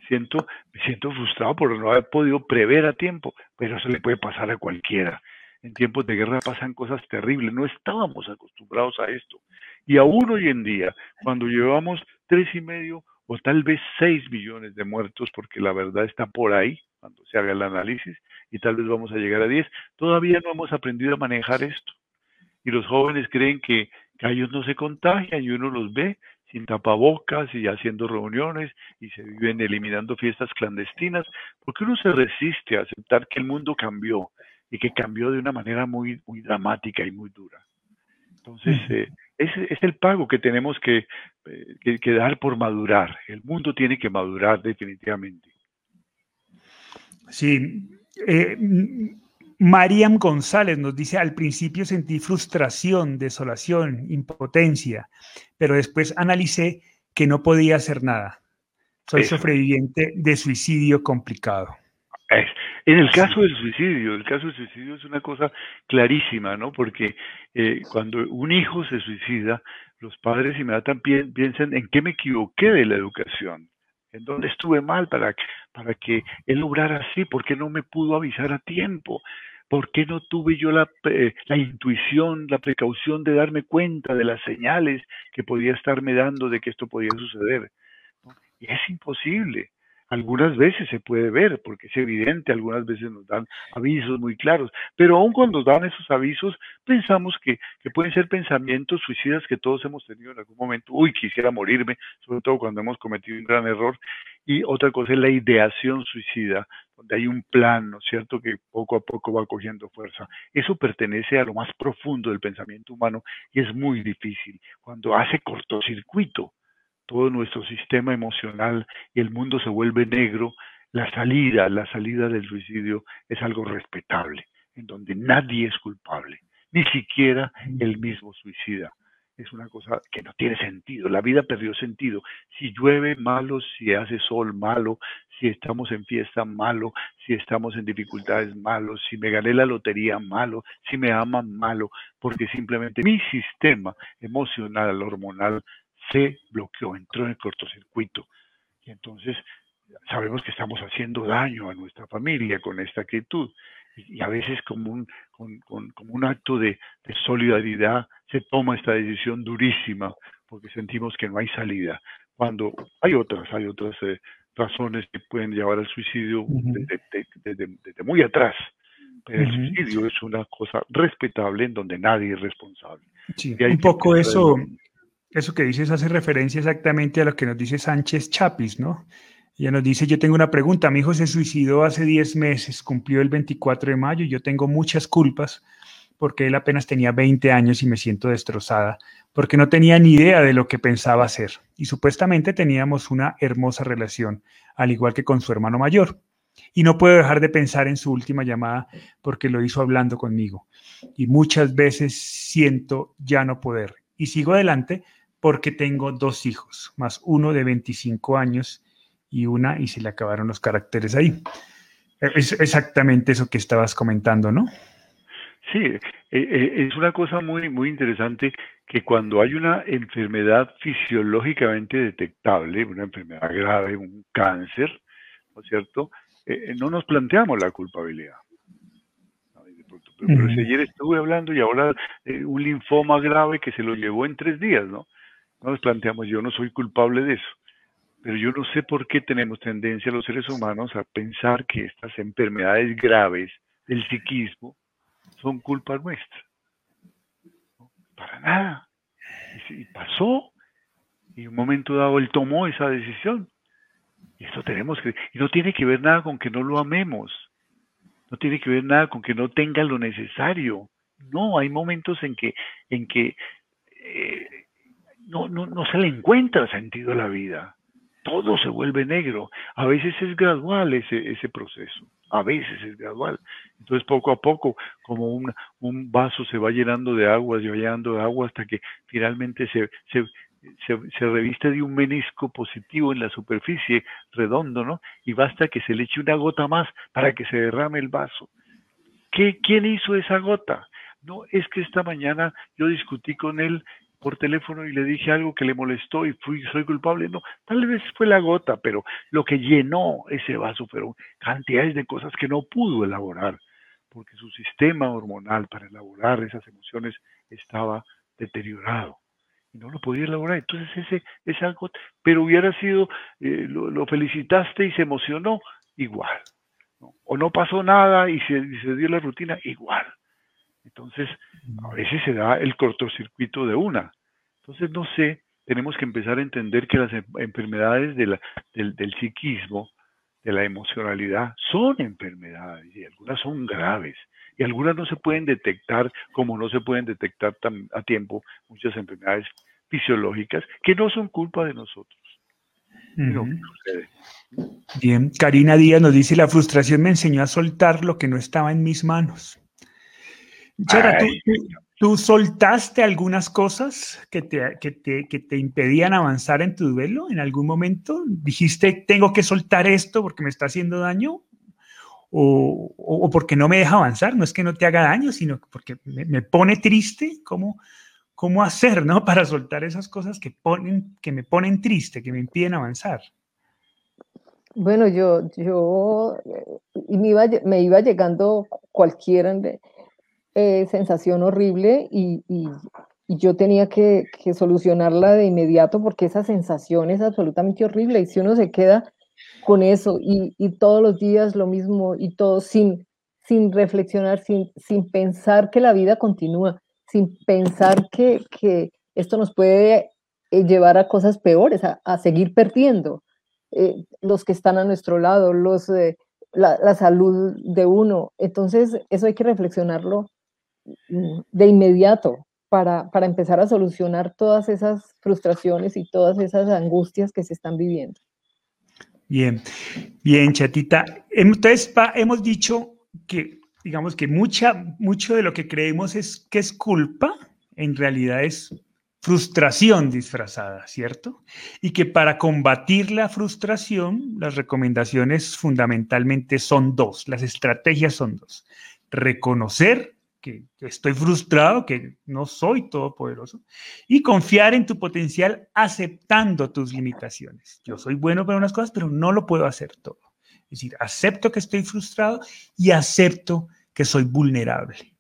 S3: siento, me siento frustrado por no haber podido prever a tiempo, pero eso le puede pasar a cualquiera. En tiempos de guerra pasan cosas terribles, no estábamos acostumbrados a esto. Y aún hoy en día, cuando llevamos tres y medio o tal vez seis millones de muertos, porque la verdad está por ahí, cuando se haga el análisis, y tal vez vamos a llegar a 10, todavía no hemos aprendido a manejar esto. Y los jóvenes creen que, que ellos no se contagian y uno los ve sin tapabocas y haciendo reuniones y se viven eliminando fiestas clandestinas, porque uno se resiste a aceptar que el mundo cambió y que cambió de una manera muy, muy dramática y muy dura. Entonces, eh, es el pago que tenemos que, eh, que, dar por madurar. El mundo tiene que madurar definitivamente.
S1: Sí. Eh, Mariam González nos dice, al principio sentí frustración, desolación, impotencia, pero después analicé que no podía hacer nada. Soy sobreviviente de suicidio complicado.
S3: En el caso del suicidio, el caso del suicidio es una cosa clarísima, ¿no? Porque eh, cuando un hijo se suicida, los padres inmediatamente piensan en qué me equivoqué de la educación, en dónde estuve mal para, para que él lograra así, por qué no me pudo avisar a tiempo, ¿Por qué no tuve yo la, eh, la, intuición, la precaución de darme cuenta de las señales que podía estarme dando de que esto podía suceder? Y es imposible. Algunas veces se puede ver, porque es evidente, algunas veces nos dan avisos muy claros, pero aun cuando dan esos avisos, pensamos que, que pueden ser pensamientos suicidas que todos hemos tenido en algún momento. Uy, quisiera morirme, sobre todo cuando hemos cometido un gran error. Y otra cosa es la ideación suicida, donde hay un plan, ¿no es cierto?, que poco a poco va cogiendo fuerza. Eso pertenece a lo más profundo del pensamiento humano y es muy difícil. Cuando hace cortocircuito todo nuestro sistema emocional y el mundo se vuelve negro, la salida, la salida del suicidio es algo respetable, en donde nadie es culpable, ni siquiera el mismo suicida es una cosa que no tiene sentido. La vida perdió sentido. Si llueve, malo, si hace sol, malo, si estamos en fiesta, malo, si estamos en dificultades, malo, si me gané la lotería, malo, si me aman, malo, porque simplemente mi sistema emocional, hormonal, se bloqueó, entró en el cortocircuito. Y entonces sabemos que estamos haciendo daño a nuestra familia con esta actitud y a veces como un, como un acto de, solidaridad se toma esta decisión durísima porque sentimos que no hay salida. Cuando hay otras, hay otras eh, razones que pueden llevar al suicidio desde, muy atrás. Pero el suicidio es una cosa respetable en donde nadie es responsable.
S1: un poco eso, eso que dices hace referencia exactamente a lo que nos dice Sánchez Chapis, ¿no? Ella nos dice, yo tengo una pregunta, mi hijo se suicidó hace 10 meses, cumplió el 24 de mayo, y yo tengo muchas culpas porque él apenas tenía 20 años y me siento destrozada, porque no tenía ni idea de lo que pensaba hacer. Y supuestamente teníamos una hermosa relación, al igual que con su hermano mayor. Y no puedo dejar de pensar en su última llamada porque lo hizo hablando conmigo. Y muchas veces siento ya no poder. Y sigo adelante porque tengo dos hijos, más uno de 25 años y una y se le acabaron los caracteres ahí. Es exactamente eso que estabas comentando, ¿no?
S3: Sí, eh, eh, es una cosa muy, muy interesante que cuando hay una enfermedad fisiológicamente detectable, una enfermedad grave, un cáncer, ¿no es cierto? Eh, no nos planteamos la culpabilidad. Pero, si ayer estuve hablando y ahora un linfoma grave que se lo llevó en tres días, ¿no? No nos planteamos, yo no soy culpable de eso. Pero yo no sé por qué tenemos tendencia los seres humanos a pensar que estas enfermedades graves del psiquismo son culpa nuestra. Para nada. Y, pasó. Y en un momento dado él tomó esa decisión. Y esto tenemos que... Y no tiene que ver nada con que no lo amemos. No tiene que ver nada con que no tenga lo necesario. No, hay momentos en que, en que eh, no, no, no se le encuentra sentido a la vida todo se vuelve negro. A veces es gradual ese, ese proceso, a veces es gradual. Entonces poco a poco, como un, un vaso se va llenando de agua, se va llenando de agua hasta que finalmente se, se, se, reviste de un menisco positivo en la superficie redondo, ¿no? Y basta que se le eche una gota más para que se derrame el vaso. ¿Qué, ¿Quién hizo esa gota? No, es que esta mañana yo discutí con él por teléfono y le dije algo que le molestó y fui, soy culpable. No, tal vez fue la gota, pero lo que llenó ese vaso fueron cantidades de cosas que no pudo elaborar, porque su sistema hormonal para elaborar esas emociones estaba deteriorado y no lo podía elaborar. Entonces ese, ese algo, pero hubiera sido, eh, lo, felicitaste y se emocionó, igual. O no pasó nada y se, y se dio la rutina, igual. Entonces, a veces se da el cortocircuito de una. Entonces, no sé, tenemos que empezar a entender que las enfermedades del, del psiquismo, de la emocionalidad, son enfermedades y algunas son graves y algunas no se pueden detectar como no se pueden detectar a tiempo muchas enfermedades fisiológicas que no son culpa de nosotros.
S1: Bien, Karina Díaz nos dice, la frustración me enseñó a soltar lo que no estaba en mis manos. Chara, ¿tú, soltaste algunas cosas que te, que, te, que te, impedían avanzar en tu duelo en algún momento? ¿Dijiste, tengo que soltar esto porque me está haciendo daño? ¿O, o, porque no me deja avanzar? No es que no te haga daño, sino porque me, pone triste. ¿Cómo, ¿Cómo hacer ¿no? para soltar esas cosas que, ponen, que me ponen triste, que me impiden avanzar?
S2: Bueno, yo, yo y me, iba, me iba llegando cualquiera eh, sensación horrible y, y, yo tenía que, que, solucionarla de inmediato porque esa sensación es absolutamente horrible y si uno se queda con eso y, y todos los días lo mismo y todo sin, sin reflexionar, sin, sin pensar que la vida continúa, sin pensar que, que esto nos puede eh, llevar a cosas peores, a, a seguir perdiendo eh, los que están a nuestro lado, los, la, la, salud de uno. Entonces, eso hay que reflexionarlo de inmediato para, para empezar a solucionar todas esas frustraciones y todas esas angustias que se están viviendo.
S1: Bien, bien, chatita. Entonces, hemos dicho que, digamos que mucha, mucho de lo que creemos es que es culpa, en realidad es frustración disfrazada, ¿cierto? Y que para combatir la frustración, las recomendaciones fundamentalmente son dos, las estrategias son dos. Reconocer que estoy frustrado, que no soy todopoderoso, y confiar en tu potencial aceptando tus limitaciones. Yo soy bueno para unas cosas, pero no lo puedo hacer todo. Es decir, acepto que estoy frustrado y acepto que soy vulnerable.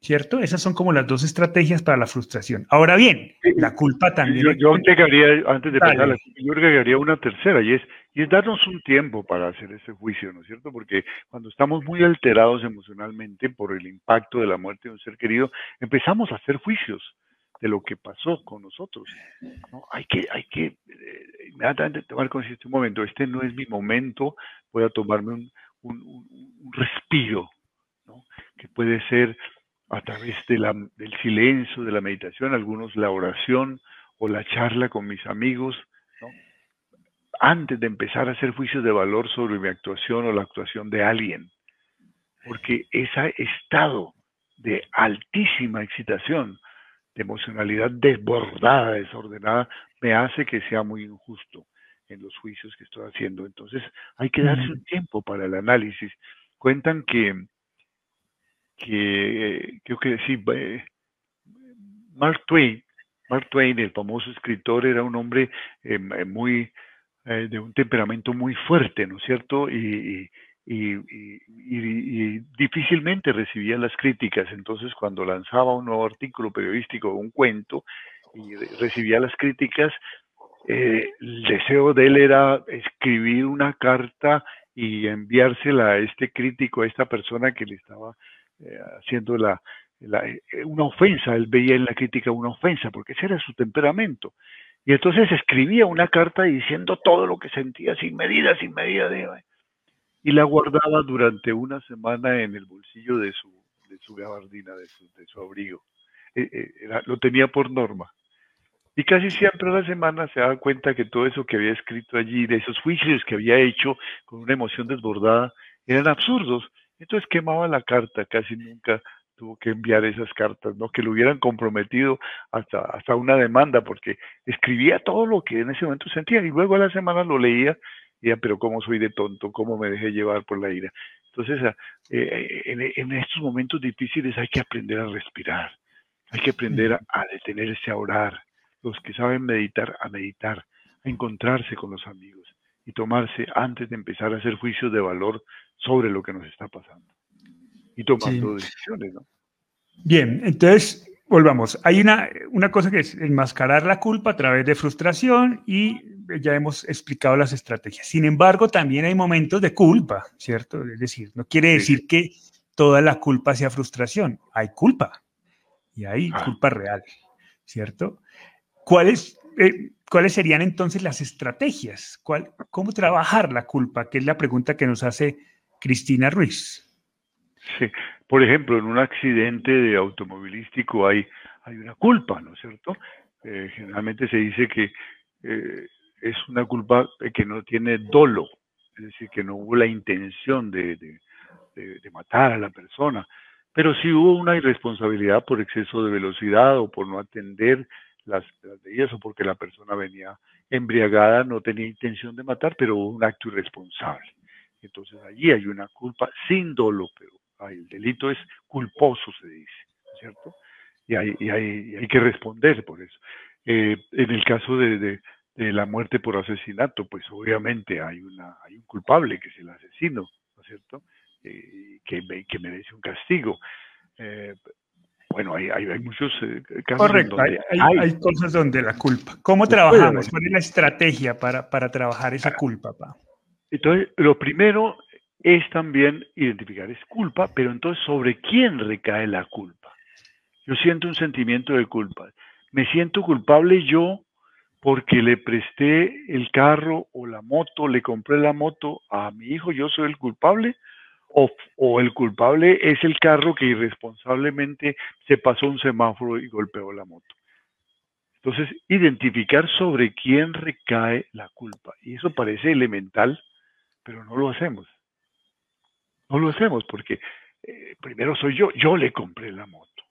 S1: ¿Cierto? Esas son como las dos estrategias para la frustración. Ahora bien, la culpa también.
S3: Yo, yo agregaría, antes de pasar, yo agregaría una tercera y es, y es darnos un tiempo para hacer ese juicio, ¿no es cierto? Porque cuando estamos muy alterados emocionalmente por el impacto de la muerte de un ser querido, empezamos a hacer juicios de lo que pasó con nosotros. ¿no? Hay que, hay que eh, inmediatamente tomar conciencia un momento, este no es mi momento, voy a tomarme un, un, un respiro, ¿no? que puede ser a través de la, del silencio, de la meditación, algunos la oración o la charla con mis amigos, antes de empezar a hacer juicios de valor sobre mi actuación o la actuación de alguien. Porque ese estado de altísima excitación, de emocionalidad desbordada, desordenada, me hace que sea muy injusto en los juicios que estoy haciendo. Entonces hay que darse un tiempo para el análisis. Cuentan que que creo que sí, eh, Mark Twain, Mark Twain, el famoso escritor, era un hombre eh, muy eh, de un temperamento muy fuerte, ¿no es cierto? Y, difícilmente recibía las críticas. Entonces, cuando lanzaba un nuevo artículo periodístico, un cuento, y recibía las críticas, el deseo de él era escribir una carta y enviársela a este crítico, a esta persona que le estaba eh, haciendo la, eh, una ofensa, él veía en la crítica una ofensa, porque ese era su temperamento. Y entonces escribía una carta diciendo todo lo que sentía sin medida, sin medida, de, y la guardaba durante una semana en el bolsillo de su, de su gabardina, de su, abrigo. Eh, lo tenía por norma. Y casi siempre a semana se daba cuenta que todo eso que había escrito allí, de esos juicios que había hecho con una emoción desbordada, eran absurdos entonces quemaba la carta, casi nunca tuvo que enviar esas cartas, ¿no? Que lo hubieran comprometido hasta, hasta una demanda, porque escribía todo lo que en ese momento sentía y luego a la semana lo leía y pero cómo soy de tonto, cómo me dejé llevar por la ira. Entonces, ah, eh, en, en, estos momentos difíciles hay que aprender a respirar, Hay que aprender a, detenerse a orar. Los que saben meditar, a meditar, a encontrarse con los amigos y tomarse antes de empezar a hacer juicios de valor sobre lo que nos está pasando. Y tomando decisiones, ¿no?
S1: Bien, entonces volvamos. Hay una, una cosa que es enmascarar la culpa a través de frustración y ya hemos explicado las estrategias. Sin embargo, también hay momentos de culpa, ¿cierto? Es decir, no quiere decir que toda la culpa sea frustración. Hay culpa y hay ah. culpa real, ¿cierto? ¿Cuáles, eh, ¿Cuáles serían entonces las estrategias? ¿Cuál, ¿Cómo trabajar la culpa? Que es la pregunta que nos hace Cristina Ruiz.
S3: Sí, por ejemplo, en un accidente de automovilístico hay, hay una culpa, ¿no es cierto? Eh, generalmente se dice que eh, es una culpa que no tiene dolo, es decir, que no hubo la intención de, de, matar a la persona, pero sí hubo una irresponsabilidad por exceso de velocidad o por no atender las, las medidas o porque la persona venía embriagada, no tenía intención de matar, pero hubo un acto irresponsable. Entonces allí hay una culpa sin dolo, pero el delito es culposo, se dice, ¿cierto? Y hay, y hay, hay que responder por eso. Eh, en el caso de, la muerte por asesinato, pues obviamente hay, una, hay un culpable que es el asesino, ¿no es cierto? Eh, que, que, merece un castigo. Eh, bueno, hay, hay, muchos casos.
S1: Correcto, donde hay, hay, cosas donde la culpa. ¿Cómo trabajamos? ¿Cuál es la estrategia para, para trabajar esa culpa, pa?
S3: Entonces, lo primero es también identificar, es culpa, pero entonces sobre quién recae la culpa. Yo siento un sentimiento de culpa. Me siento culpable yo porque le presté el carro o la moto, le compré la moto a mi hijo, yo soy el culpable, o, el culpable es el carro que irresponsablemente se pasó un semáforo y golpeó la moto. Entonces, identificar sobre quién recae la culpa. Y eso parece elemental, pero no lo hacemos. No lo hacemos porque eh, primero soy yo, yo le compré la moto.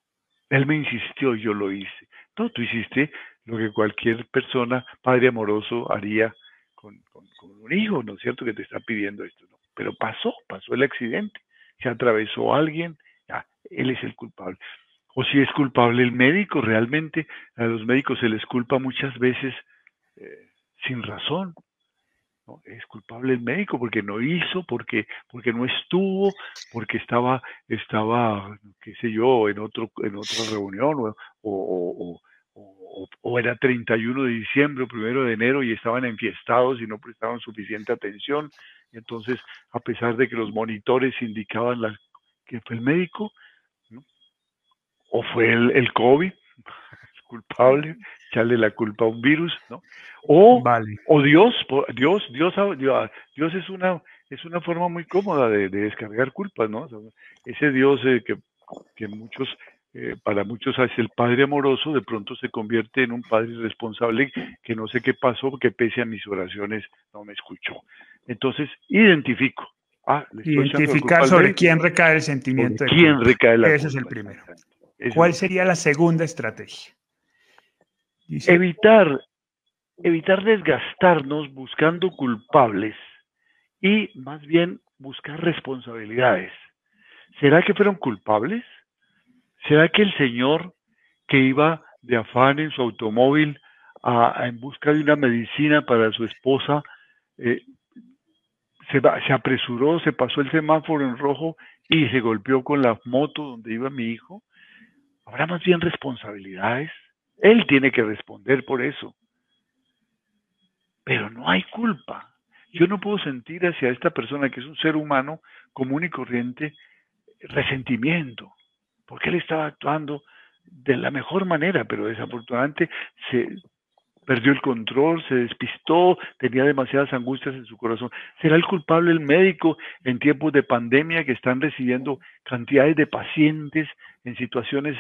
S3: Él me insistió, yo lo hice. No, tú hiciste lo que cualquier persona, padre amoroso, haría con, un hijo, ¿no es cierto? Que te está pidiendo esto. ¿no? Pero pasó, pasó el accidente, se atravesó alguien, ya, él es el culpable. O si es culpable el médico, realmente a los médicos se les culpa muchas veces eh, sin razón, es culpable el médico porque no hizo, porque, porque no estuvo, porque estaba, estaba, qué sé yo, en otro, en otra reunión, o, o, o, o era 31 de diciembre o 1 de enero y estaban enfiestados y no prestaban suficiente atención. Entonces, a pesar de que los monitores indicaban la, que fue el médico, o fue el, el COVID, culpable, echarle la culpa a un virus, ¿no? O, o Dios, Dios, Dios, Dios es una, es una forma muy cómoda de, descargar culpas, ¿no? ese Dios eh, que, que muchos, eh, para muchos es el Padre amoroso, de pronto se convierte en un Padre irresponsable que no sé qué pasó, porque pese a mis oraciones no me escuchó. Entonces, identifico.
S1: Ah, Identificar sobre quién recae el sentimiento.
S3: De quién recae la
S1: Ese es el primero. ¿Cuál sería la segunda estrategia?
S3: Evitar, evitar desgastarnos buscando culpables y más bien buscar responsabilidades. ¿Será que fueron culpables? ¿Será que el señor que iba de afán en su automóvil a, en busca de una medicina para su esposa eh, se, se apresuró, se pasó el semáforo en rojo y se golpeó con la moto donde iba mi hijo? ¿Habrá más bien responsabilidades? Él tiene que responder por eso. Pero no hay culpa. Yo no puedo sentir hacia esta persona que es un ser humano común y corriente resentimiento, porque él estaba actuando de la mejor manera, pero desafortunadamente se perdió el control, se despistó, tenía demasiadas angustias en su corazón. ¿Será el culpable el médico en tiempos de pandemia que están recibiendo cantidades de pacientes en situaciones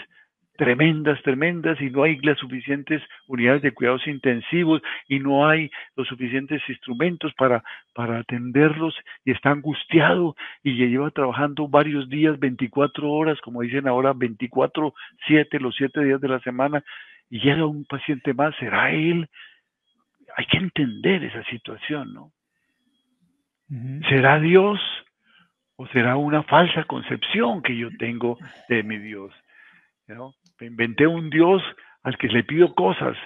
S3: tremendas, tremendas, y no hay las suficientes unidades de cuidados intensivos y no hay los suficientes instrumentos para, para atenderlos y está angustiado y lleva trabajando varios días, 24 horas, como dicen ahora, 24, 7, los 7 días de la semana, y llega un paciente más, ¿será él? Hay que entender esa situación, ¿no? ¿Será Dios o será una falsa concepción que yo tengo de mi Dios? ¿no? Me inventé un Dios al que le pido cosas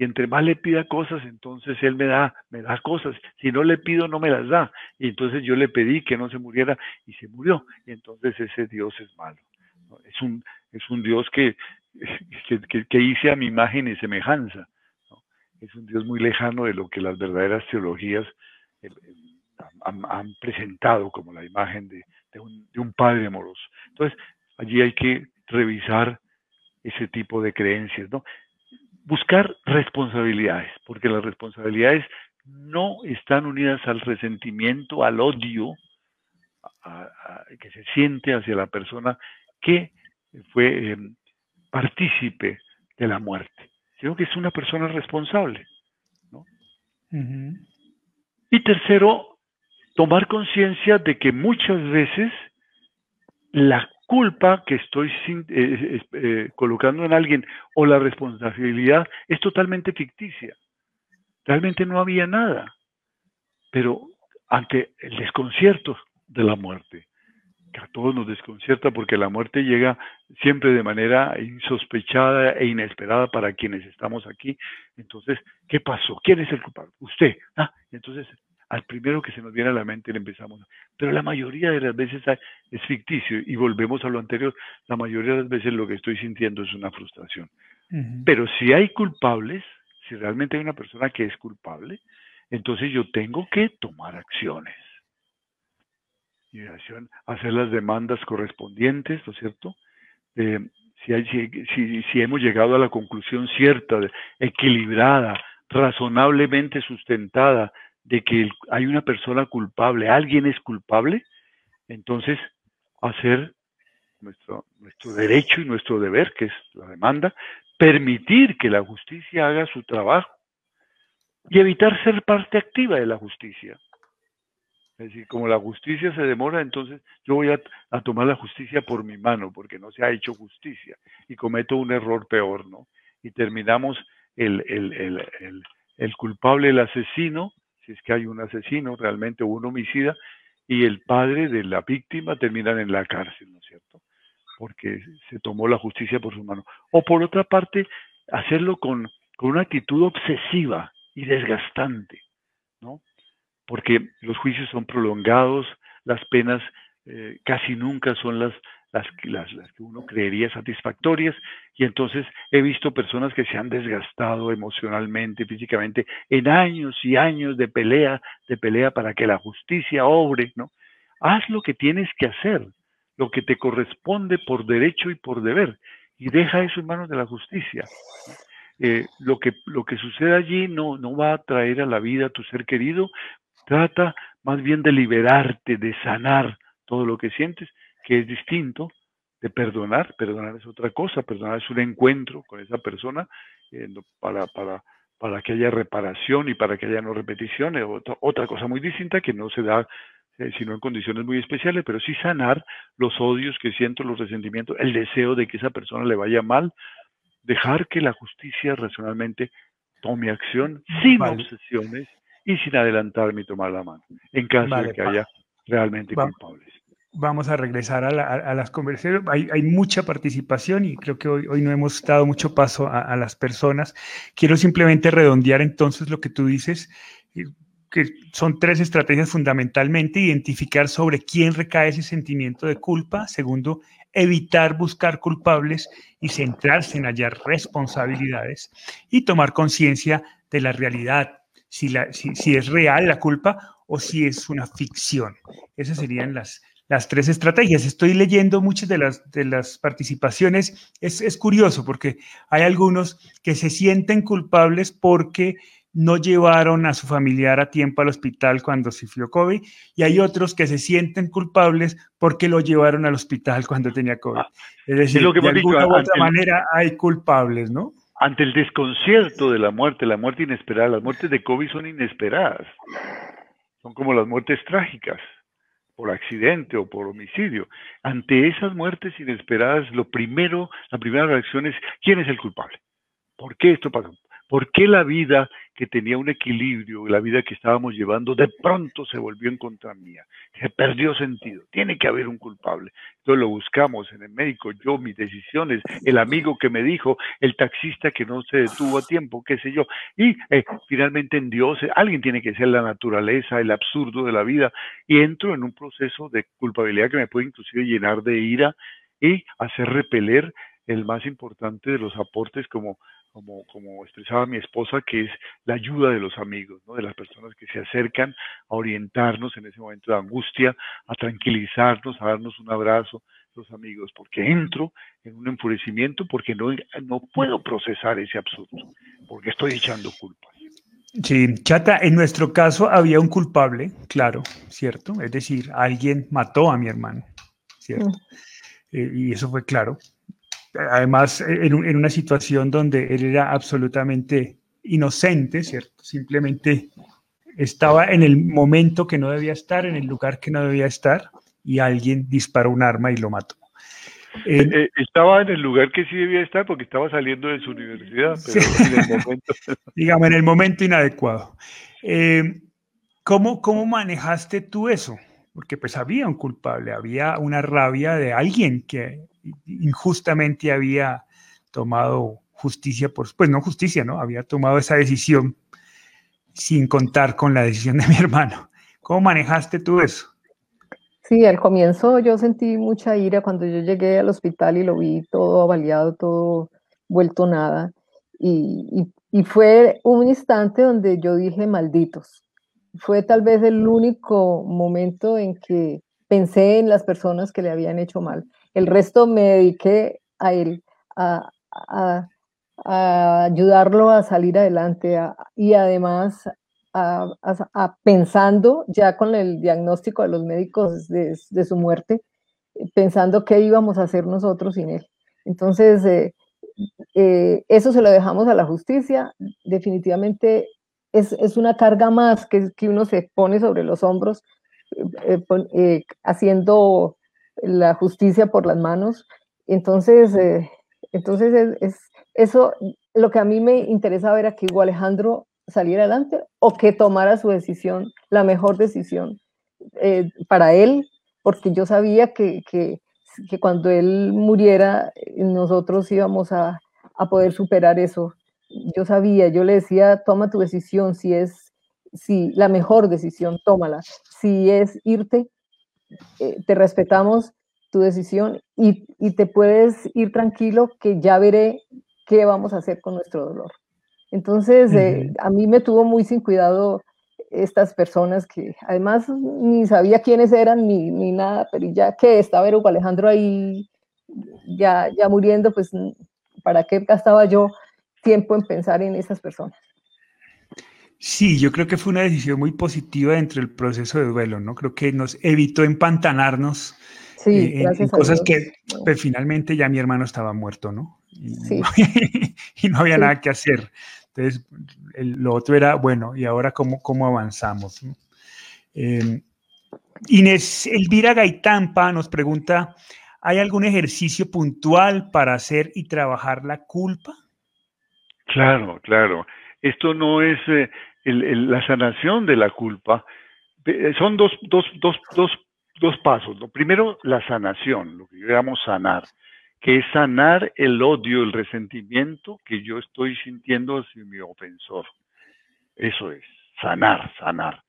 S3: y entre más le pida cosas, entonces él me da, me da cosas. Si no le pido, no me las da. Y entonces yo le pedí que no se muriera y se murió. Y entonces ese Dios es malo. Es un, es un Dios que, que, hice a mi imagen y semejanza. Es un Dios muy lejano de lo que las verdaderas teologías eh, han, presentado como la imagen de, un, de un Padre amoroso. Entonces, allí hay que revisar ese tipo de creencias, ¿no? buscar responsabilidades, porque las responsabilidades no están unidas al resentimiento, al odio que se siente hacia la persona que fue em, partícipe de la muerte, sino que es una persona responsable. Y tercero, tomar conciencia de que muchas veces la culpa que estoy eh, eh, colocando en alguien o la responsabilidad es totalmente ficticia. Realmente no había nada. Pero ante el desconcierto de la muerte, que a todos nos desconcierta porque la muerte llega siempre de manera insospechada e inesperada para quienes estamos aquí. Entonces, ¿qué pasó? ¿Quién es el culpable? Usted. Ah, entonces al primero que se nos viene a la mente le empezamos. Pero la mayoría de las veces es ficticio y volvemos a lo anterior. La mayoría de las veces lo que estoy sintiendo es una frustración. Pero si hay culpables, si realmente hay una persona que es culpable, entonces yo tengo que tomar acciones. Y hacer las demandas correspondientes, ¿no es cierto? Eh, si, hay, si, si, hemos llegado a la conclusión cierta, equilibrada, razonablemente sustentada de que hay una persona culpable, alguien es culpable, entonces hacer nuestro, derecho y nuestro deber, que es la demanda, permitir que la justicia haga su trabajo y evitar ser parte activa de la justicia. Es decir, como la justicia se demora, entonces yo voy a, tomar la justicia por mi mano, porque no se ha hecho justicia, y cometo un error peor, ¿no? Y terminamos el, el, el, el culpable, el asesino, es que hay un asesino realmente o un homicida, y el padre de la víctima terminan en la cárcel, ¿no es cierto? Porque se tomó la justicia por su mano. O por otra parte, hacerlo con, con una actitud obsesiva y desgastante, ¿no? Porque los juicios son prolongados, las penas eh, casi nunca son las las, que uno creería satisfactorias y entonces he visto personas que se han desgastado emocionalmente, físicamente, en años y años de pelea, de pelea para que la justicia obre, ¿no? Haz lo que tienes que hacer, lo que te corresponde por derecho y por deber, y deja eso en manos de la justicia. Eh, lo, que, lo que sucede allí no, no va a traer a la vida a tu ser querido, trata más bien de liberarte, de sanar todo lo que sientes que es distinto de perdonar. Perdonar es otra cosa, perdonar es un encuentro con esa persona eh, para, para, para que haya reparación y para que haya no repeticiones. Otra, otra cosa muy distinta que no se da eh, sino en condiciones muy especiales, pero sí sanar los odios que siento, los resentimientos, el deseo de que esa persona le vaya mal, dejar que la justicia racionalmente tome acción sin obsesiones y sin adelantarme y tomar la mano, en caso de que haya realmente culpables
S1: vamos a regresar a, las conversaciones. Hay, mucha participación y creo que hoy, hoy no hemos dado mucho paso a, las personas. Quiero simplemente redondear entonces lo que tú dices, eh, que son tres estrategias fundamentalmente. Identificar sobre quién recae ese sentimiento de culpa. Segundo, evitar buscar culpables y centrarse en hallar responsabilidades. Y tomar conciencia de la realidad, si, la, si es real la culpa o si es una ficción. Esas serían las, las tres estrategias. Estoy leyendo muchas de las, de las participaciones. Es, es, curioso porque hay algunos que se sienten culpables porque no llevaron a su familiar a tiempo al hospital cuando sufrió COVID y hay otros que se sienten culpables porque lo llevaron al hospital cuando tenía COVID. Es decir, lo que de alguna u otra manera hay culpables, ¿no?
S3: Ante el desconcierto de la muerte, la muerte inesperada, las muertes de COVID son inesperadas. Son como las muertes trágicas por accidente o por homicidio. Ante esas muertes inesperadas, lo primero, la primera reacción es, ¿quién es el culpable? ¿Por qué esto pasó? ¿Por qué la vida que tenía un equilibrio, la vida que estábamos llevando, de pronto se volvió en contra mía, se perdió sentido, tiene que haber un culpable. Entonces lo buscamos en el médico, yo, mis decisiones, el amigo que me dijo, el taxista que no se detuvo a tiempo, qué sé yo, y eh, finalmente en Dios, alguien tiene que ser la naturaleza, el absurdo de la vida, y entro en un proceso de culpabilidad que me puede inclusive llenar de ira y hacer repeler el más importante de los aportes como, como, como expresaba mi esposa, que es la ayuda de los amigos, ¿no? de las personas que se acercan a orientarnos en ese momento de angustia, a tranquilizarnos, a darnos un abrazo, los amigos, porque entro en un enfurecimiento porque no, no puedo procesar ese absurdo, porque estoy echando culpas.
S1: Sí, Chata, en nuestro caso había un culpable, claro, ¿cierto? Es decir, alguien mató a mi hermano, ¿cierto? Mm. Eh, y eso fue claro. Además, en, una situación donde él era absolutamente inocente, ¿cierto? Simplemente estaba en el momento que no debía estar, en el lugar que no debía estar, y alguien disparó un arma y lo mató.
S3: Eh, eh, estaba en el lugar que sí debía estar porque estaba saliendo de su universidad, pero en el momento...
S1: Digamos, en el momento inadecuado. ¿cómo, ¿Cómo manejaste tú eso? porque pues había un culpable, había una rabia de alguien que injustamente había tomado justicia, por, pues no justicia, ¿no? Había tomado esa decisión sin contar con la decisión de mi hermano. ¿Cómo manejaste tú eso?
S2: Sí, al comienzo yo sentí mucha ira cuando yo llegué al hospital y lo vi todo avaliado, todo vuelto nada. Y, y fue un instante donde yo dije, malditos, fue tal vez el único momento en que pensé en las personas que le habían hecho mal. El resto me dediqué a él, a, ayudarlo a salir adelante y además a, pensando ya con el diagnóstico de los médicos de, su muerte, pensando qué íbamos a hacer nosotros sin él. Entonces, eh, eh, eso se lo dejamos a la justicia. Definitivamente es, una carga más que, uno se pone sobre los hombros, eh, haciendo la justicia por las manos. Entonces, eh, entonces es, eso lo que a mí me interesaba era que Alejandro saliera adelante o que tomara su decisión, la mejor decisión para él, porque yo sabía que, que, que, cuando él muriera, nosotros íbamos a, a poder superar eso yo sabía, yo le decía, toma tu decisión, si es si la mejor decisión, tómala. Si es irte, eh, te respetamos tu decisión y, te puedes ir tranquilo que ya veré qué vamos a hacer con nuestro dolor. Entonces, eh, a mí me tuvo muy sin cuidado estas personas que además ni sabía quiénes eran ni, ni nada, pero ya que estaba Hugo Alejandro ahí ya, ya muriendo, pues ¿para qué gastaba yo tiempo en pensar en esas personas.
S1: Sí, yo creo que fue una decisión muy positiva dentro del proceso de duelo, ¿no? Creo que nos evitó empantanarnos eh, en, cosas que pues, finalmente ya mi hermano estaba muerto, ¿no? Y, sí. y no había nada que hacer. Entonces, lo otro era, bueno, ¿y ahora cómo, cómo avanzamos? Em, Inés Elvira Gaitampa nos pregunta, ¿hay algún ejercicio puntual para hacer y trabajar la culpa?
S3: Claro, claro. Esto no es eh, la sanación de la culpa. Eh, son dos, dos, dos, dos, dos pasos. Lo primero, la sanación, lo que llamamos sanar, que es sanar el odio, el resentimiento que yo estoy sintiendo hacia mi ofensor. Eso es, sanar, sanar.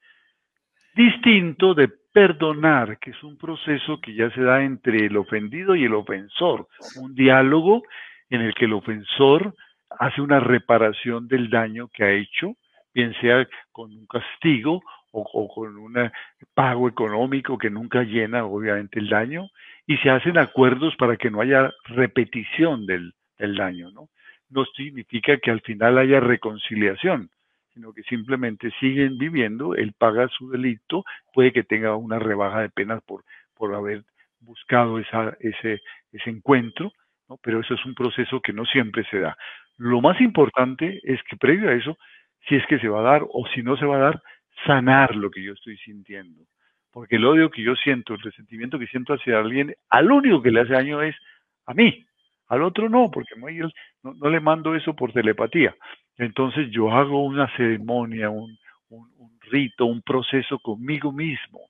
S3: Distinto de perdonar, que es un proceso que ya se da entre el ofendido y el ofensor, un diálogo en el que el ofensor hace una reparación del daño que ha hecho, bien sea con un castigo o, con un pago económico que nunca llena obviamente el daño, y se hacen acuerdos para que no haya repetición del, daño, ¿no? No significa que al final haya reconciliación, sino que simplemente siguen viviendo, él paga su delito, puede que tenga una rebaja de penas por, por haber buscado esa, ese, ese encuentro, ¿no? pero eso es un proceso que no siempre se da. Lo más importante es que previo a eso, si es que se va a dar o si no se va a dar, sanar lo que yo estoy sintiendo. Porque el odio que yo siento, el resentimiento que siento hacia alguien, al único que le hace daño es a mí. Al otro no, porque no, le mando eso por telepatía. Entonces yo hago una ceremonia, un, rito, un proceso conmigo mismo.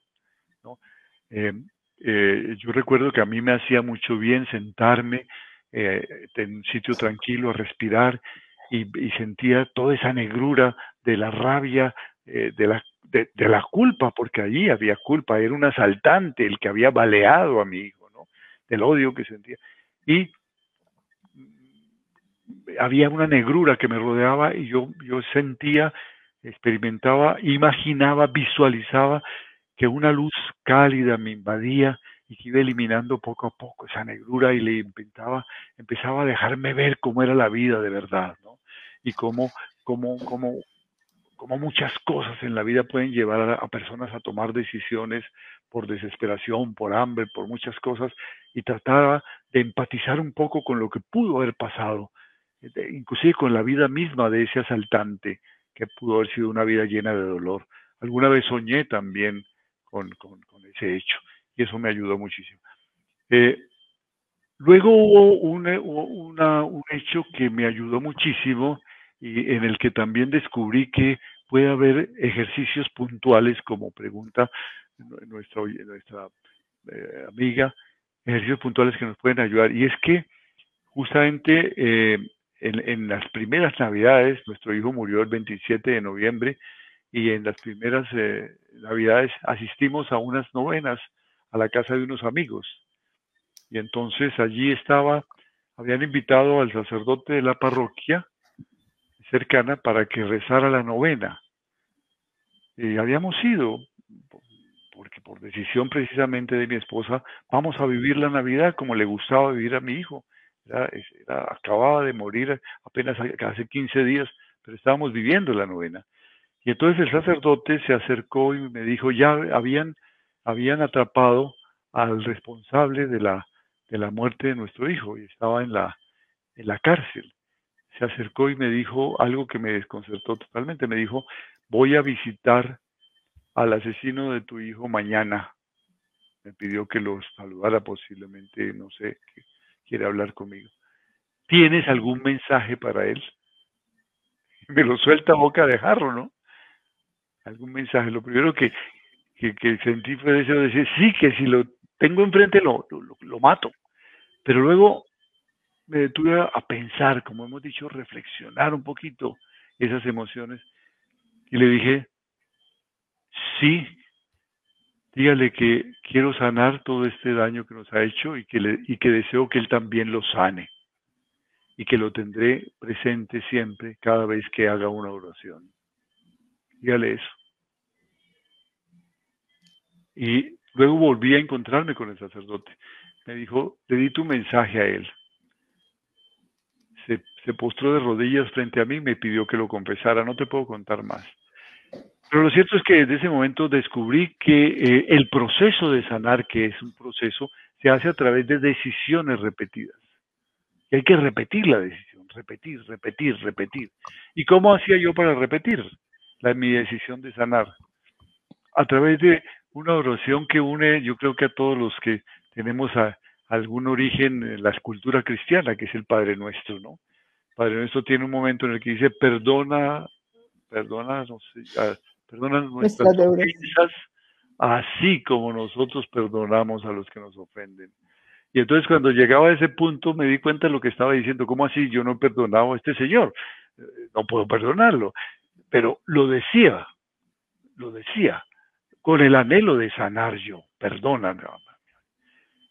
S3: Eh, eh, yo recuerdo que a mí me hacía mucho bien sentarme eh, en un sitio tranquilo a respirar y, sentía toda esa negrura de la rabia, de, la, de, la culpa, porque allí había culpa, era un asaltante el que había baleado a mi hijo, ¿no? del odio que sentía. Y había una negrura que me rodeaba y yo, yo sentía, experimentaba, imaginaba, visualizaba que una luz cálida me invadía y que iba eliminando poco a poco esa negrura y le empezaba, empezaba a dejarme ver cómo era la vida de verdad, ¿no? Y cómo, cómo, cómo, cómo muchas cosas en la vida pueden llevar a, personas a tomar decisiones por desesperación, por hambre, por muchas cosas, y trataba de empatizar un poco con lo que pudo haber pasado inclusive con la vida misma de ese asaltante, que pudo haber sido una vida llena de dolor. Alguna vez soñé también con, ese hecho y eso me ayudó muchísimo. Eh, luego hubo un hecho que me ayudó muchísimo y en el que también descubrí que puede haber ejercicios puntuales, como pregunta nuestra, nuestra eh, amiga, ejercicios puntuales que nos pueden ayudar. Y es que justamente eh, en, las primeras navidades, nuestro hijo murió el 27 de noviembre y en las primeras eh, navidades asistimos a unas novenas a la casa de unos amigos. Y entonces allí estaba, habían invitado al sacerdote de la parroquia cercana para que rezara la novena. Habíamos ido, porque por decisión precisamente de mi esposa, vamos a vivir la Navidad como le gustaba vivir a mi hijo acababa de morir apenas hace 15 días, pero estábamos viviendo la novena. Y entonces el sacerdote se acercó y me dijo, ya habían, habían atrapado al responsable de la, de la muerte de nuestro hijo y estaba en la, en la cárcel. Se acercó y me dijo algo que me desconcertó totalmente. Me dijo, voy a visitar al asesino de tu hijo mañana. Me pidió que lo saludara posiblemente, no sé, quiere hablar conmigo. ¿Tienes algún mensaje para él? Me lo suelta boca de jarro, ¿no? Algún mensaje. Lo primero que, que, sentí fue deseo de decir, sí, que si lo tengo enfrente lo, lo, mato. Pero luego me detuve a pensar, como hemos dicho, reflexionar un poquito esas emociones. Y le dije, sí, dígale que quiero sanar todo este daño que nos ha hecho y que, le, y que deseo que Él también lo sane y que lo tendré presente siempre cada vez que haga una oración. Dígale eso. Y luego volví a encontrarme con el sacerdote. Me dijo, le di tu mensaje a él. Se, postró de rodillas frente a mí y me pidió que lo confesara. No te puedo contar más. Pero lo cierto es que desde ese momento descubrí que eh, el proceso de sanar, que es un proceso, se hace a través de decisiones repetidas. Y hay que repetir la decisión, repetir, repetir, repetir. ¿Y cómo hacía yo para repetir la, mi decisión de sanar? A través de una oración que une, yo creo que a todos los que tenemos algún origen en la escultura cristiana, que es el Padre Nuestro, ¿no? Padre Nuestro tiene un momento en el que dice, perdona, perdona, no sé, Perdonan nuestras ofensas, así como nosotros perdonamos a los que nos ofenden. Y entonces cuando llegaba a ese punto me di cuenta de lo que estaba diciendo, ¿cómo así yo no he perdonado a este señor? Eh, no puedo perdonarlo. Pero lo decía, lo decía, con el anhelo de sanar yo, perdóname.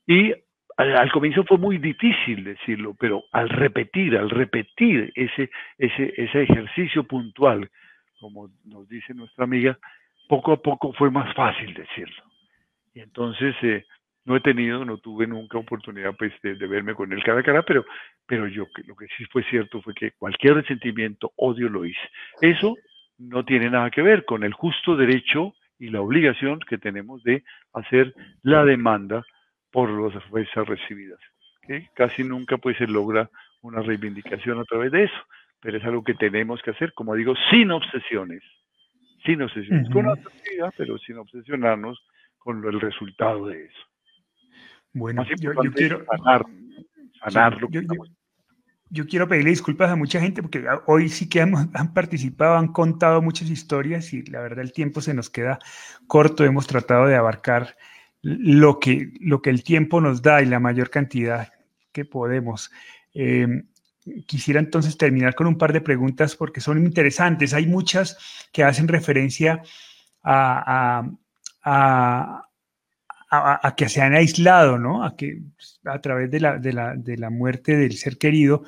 S3: Y al, comienzo fue muy difícil decirlo, pero al repetir, al repetir ese, ese, ese ejercicio puntual como nos dice nuestra amiga, poco a poco fue más fácil decirlo. Y entonces eh, no he tenido, no tuve nunca oportunidad pues, de, verme con él cara a cara, pero, pero yo lo que sí fue cierto fue que cualquier resentimiento, odio lo hice. Eso no tiene nada que ver con el justo derecho y la obligación que tenemos de hacer la demanda por las ofensas recibidas. Casi nunca pues, se logra una reivindicación a través de eso pero es algo que tenemos que hacer, como digo, sin obsesiones, sin obsesiones, con la pero sin obsesionarnos con el resultado de eso.
S1: Bueno, yo, quiero
S3: sanar, sanar
S1: yo quiero pedirle disculpas a mucha gente porque hoy sí que han, han, participado, han contado muchas historias y la verdad el tiempo se nos queda corto. Hemos tratado de abarcar lo que, lo que el tiempo nos da y la mayor cantidad que podemos. Eh, quisiera entonces terminar con un par de preguntas porque son interesantes. Hay muchas que hacen referencia a, a, a, a que se han aislado, ¿no? A que a través de la, de la, de la muerte del ser querido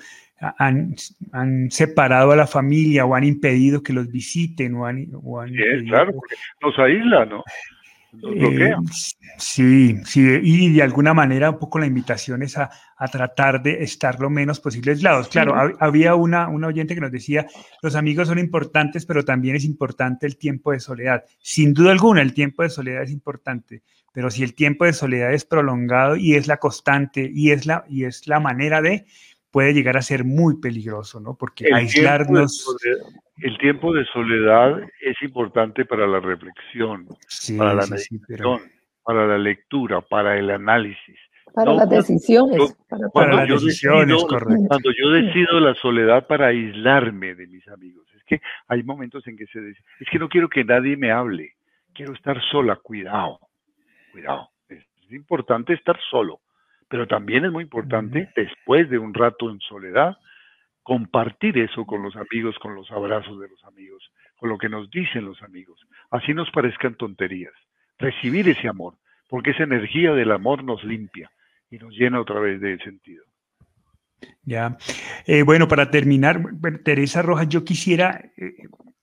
S1: han, han, separado a la familia o han impedido que los visiten o han, o han
S3: sí, claro, porque nos aísla, ¿no?
S1: Eh, sí, sí, y de alguna manera un poco la invitación es a, a tratar de estar lo menos posible aislados. Claro, sí. había una, una oyente que nos decía, los amigos son importantes, pero también es importante el tiempo de soledad. Sin duda alguna, el tiempo de soledad es importante, pero si el tiempo de soledad es prolongado y es la constante y es la, y es la manera de, puede llegar a ser muy peligroso, ¿no? Porque
S3: el
S1: aislarnos...
S3: Tiempo soledad, el tiempo de soledad es importante para la reflexión, sí, para la sí, meditación, sí, pero... para la lectura, para el análisis.
S2: Para no, las decisiones.
S3: Yo, para, para las decisiones, decido, correcto. Cuando yo decido la soledad para aislarme de mis amigos, es que hay momentos en que se dice, es que no quiero que nadie me hable, quiero estar sola, cuidado, cuidado. Es, es importante estar solo, pero también es muy importante, después de un rato en soledad, compartir eso con los amigos, con los abrazos de los amigos, con lo que nos dicen los amigos. Así nos parezcan tonterías. Recibir ese amor, porque esa energía del amor nos limpia y nos llena otra vez de sentido.
S1: Ya. Eh, bueno, para terminar, Teresa Rojas, yo quisiera, eh,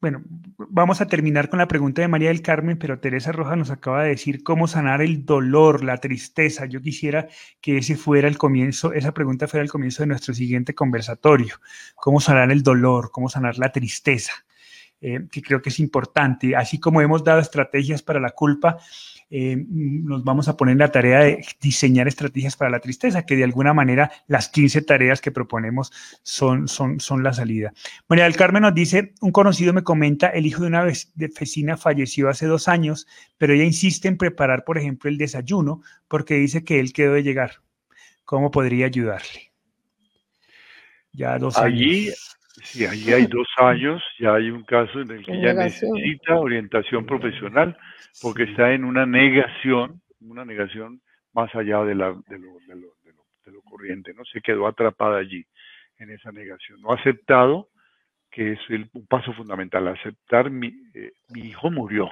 S1: bueno, vamos a terminar con la pregunta de María del Carmen, pero Teresa Rojas nos acaba de decir cómo sanar el dolor, la tristeza. Yo quisiera que ese fuera el comienzo, esa pregunta fuera el comienzo de nuestro siguiente conversatorio. Cómo sanar el dolor, cómo sanar la tristeza, eh, que creo que es importante. Así como hemos dado estrategias para la culpa, eh, nos vamos a poner la tarea de diseñar estrategias para la tristeza, que de alguna manera las 15 tareas que proponemos son, son, son la salida. María del Carmen nos dice, un conocido me comenta, el hijo de una vecina falleció hace dos años, pero ella insiste en preparar, por ejemplo, el desayuno porque dice que él quedó de llegar. ¿Cómo podría ayudarle?
S3: Ya dos Allí, años. Sí, allí hay dos años, ya hay un caso en el que ella necesita orientación profesional porque está en una negación, una negación más allá de, la, de, lo, de, lo, de, lo, de lo corriente, ¿no? Se quedó atrapada allí, en esa negación. No ha aceptado, que es el, un paso fundamental, aceptar mi, eh, mi hijo murió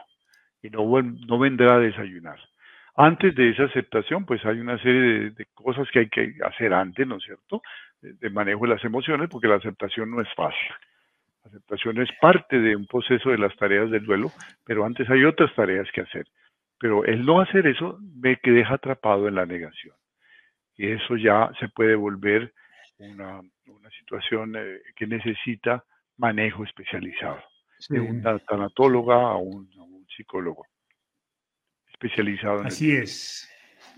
S3: y no, no vendrá a desayunar. Antes de esa aceptación, pues hay una serie de, de cosas que hay que hacer antes, ¿no es cierto? De, de manejo de las emociones, porque la aceptación no es fácil aceptación es parte de un proceso de las tareas del duelo, pero antes hay otras tareas que hacer. Pero el no hacer eso me deja atrapado en la negación. Y eso ya se puede volver una, una situación eh, que necesita manejo especializado, sí. de una tanatóloga a un, a un psicólogo especializado. En
S1: Así el... es.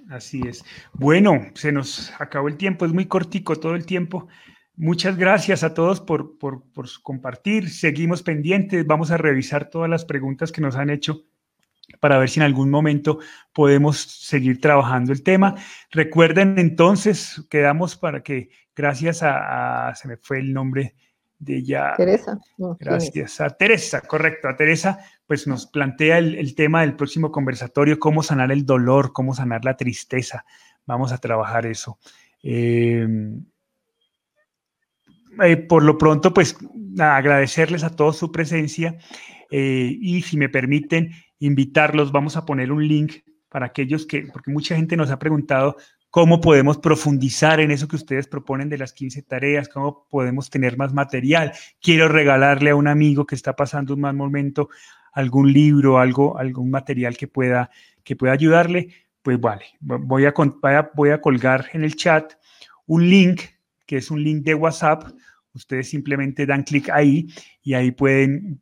S1: Así es. Bueno, se nos acabó el tiempo, es muy cortico todo el tiempo. Muchas gracias a todos por, por, por, compartir. Seguimos pendientes. Vamos a revisar todas las preguntas que nos han hecho para ver si en algún momento podemos seguir trabajando el tema. Recuerden entonces, quedamos para que, gracias a, a se me fue el nombre de ella.
S2: Teresa.
S1: No, gracias a Teresa, correcto, a Teresa, pues nos plantea el, el tema del próximo conversatorio, cómo sanar el dolor, cómo sanar la tristeza. Vamos a trabajar eso. Eh, eh, por lo pronto, pues agradecerles a todos su presencia eh, y si me permiten invitarlos, vamos a poner un link para aquellos que, porque mucha gente nos ha preguntado cómo podemos profundizar en eso que ustedes proponen de las 15 tareas, cómo podemos tener más material. Quiero regalarle a un amigo que está pasando un mal momento algún libro, algo, algún material que pueda, que pueda ayudarle. Pues vale, voy a, voy a colgar en el chat un link que es un link de WhatsApp. Ustedes simplemente dan clic ahí y ahí pueden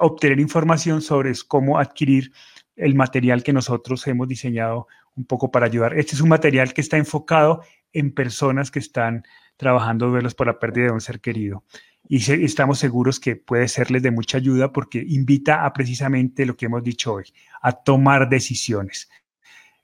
S1: obtener información sobre cómo adquirir el material que nosotros hemos diseñado un poco para ayudar. Este es un material que está enfocado en personas que están trabajando duelos por la pérdida de un ser querido. Y estamos seguros que puede serles de mucha ayuda porque invita a precisamente lo que hemos dicho hoy, a tomar decisiones.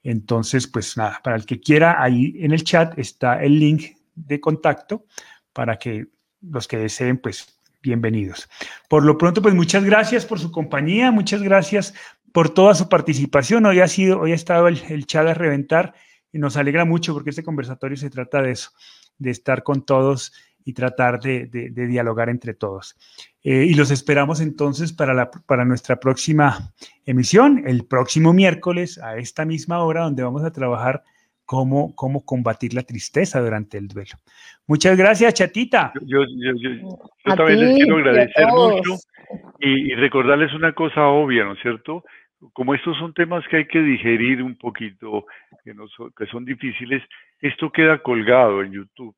S1: Entonces, pues nada, para el que quiera, ahí en el chat está el link de contacto para que los que deseen, pues bienvenidos. Por lo pronto, pues muchas gracias por su compañía, muchas gracias por toda su participación. Hoy ha sido, hoy ha estado el, el chat a reventar y nos alegra mucho porque este conversatorio se trata de eso, de estar con todos y tratar de, dialogar entre todos. Eh, y los esperamos entonces para, la, para nuestra próxima emisión, el próximo miércoles a esta misma hora, donde vamos a trabajar cómo, cómo combatir la tristeza durante el duelo. Muchas gracias, chatita.
S3: Yo, también les quiero agradecer mucho y, recordarles una cosa obvia, ¿no es cierto? Como estos son temas que hay que digerir un poquito, que, no que son difíciles, esto queda colgado en YouTube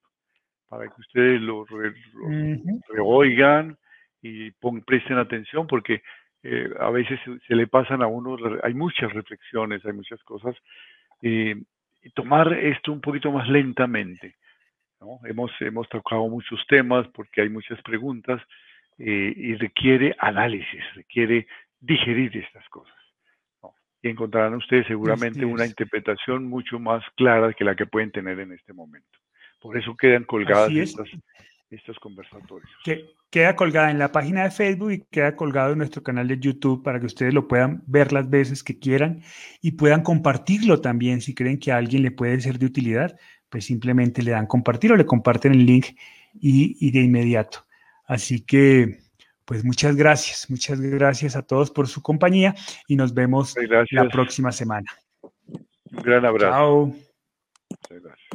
S3: para que ustedes lo, reoigan y presten atención, porque eh, a veces se, le pasan a uno, hay muchas reflexiones, hay muchas cosas, y tomar esto un poquito más lentamente. Hemos, hemos tocado muchos temas porque hay muchas preguntas eh, y requiere análisis, requiere digerir estas cosas. Y encontrarán ustedes seguramente una interpretación mucho más clara que la que pueden tener en este momento. Por eso quedan colgadas estas, estos conversatorios.
S1: Que, queda colgada en la página de Facebook y queda colgado en nuestro canal de YouTube para que ustedes lo puedan ver las veces que quieran y puedan compartirlo también. Si creen que a alguien le puede ser de utilidad, pues simplemente le dan compartir o le comparten el link y, de inmediato. Así que, pues muchas gracias, muchas gracias a todos por su compañía y nos vemos la próxima semana.
S3: Un gran abrazo. Chao. Muchas gracias.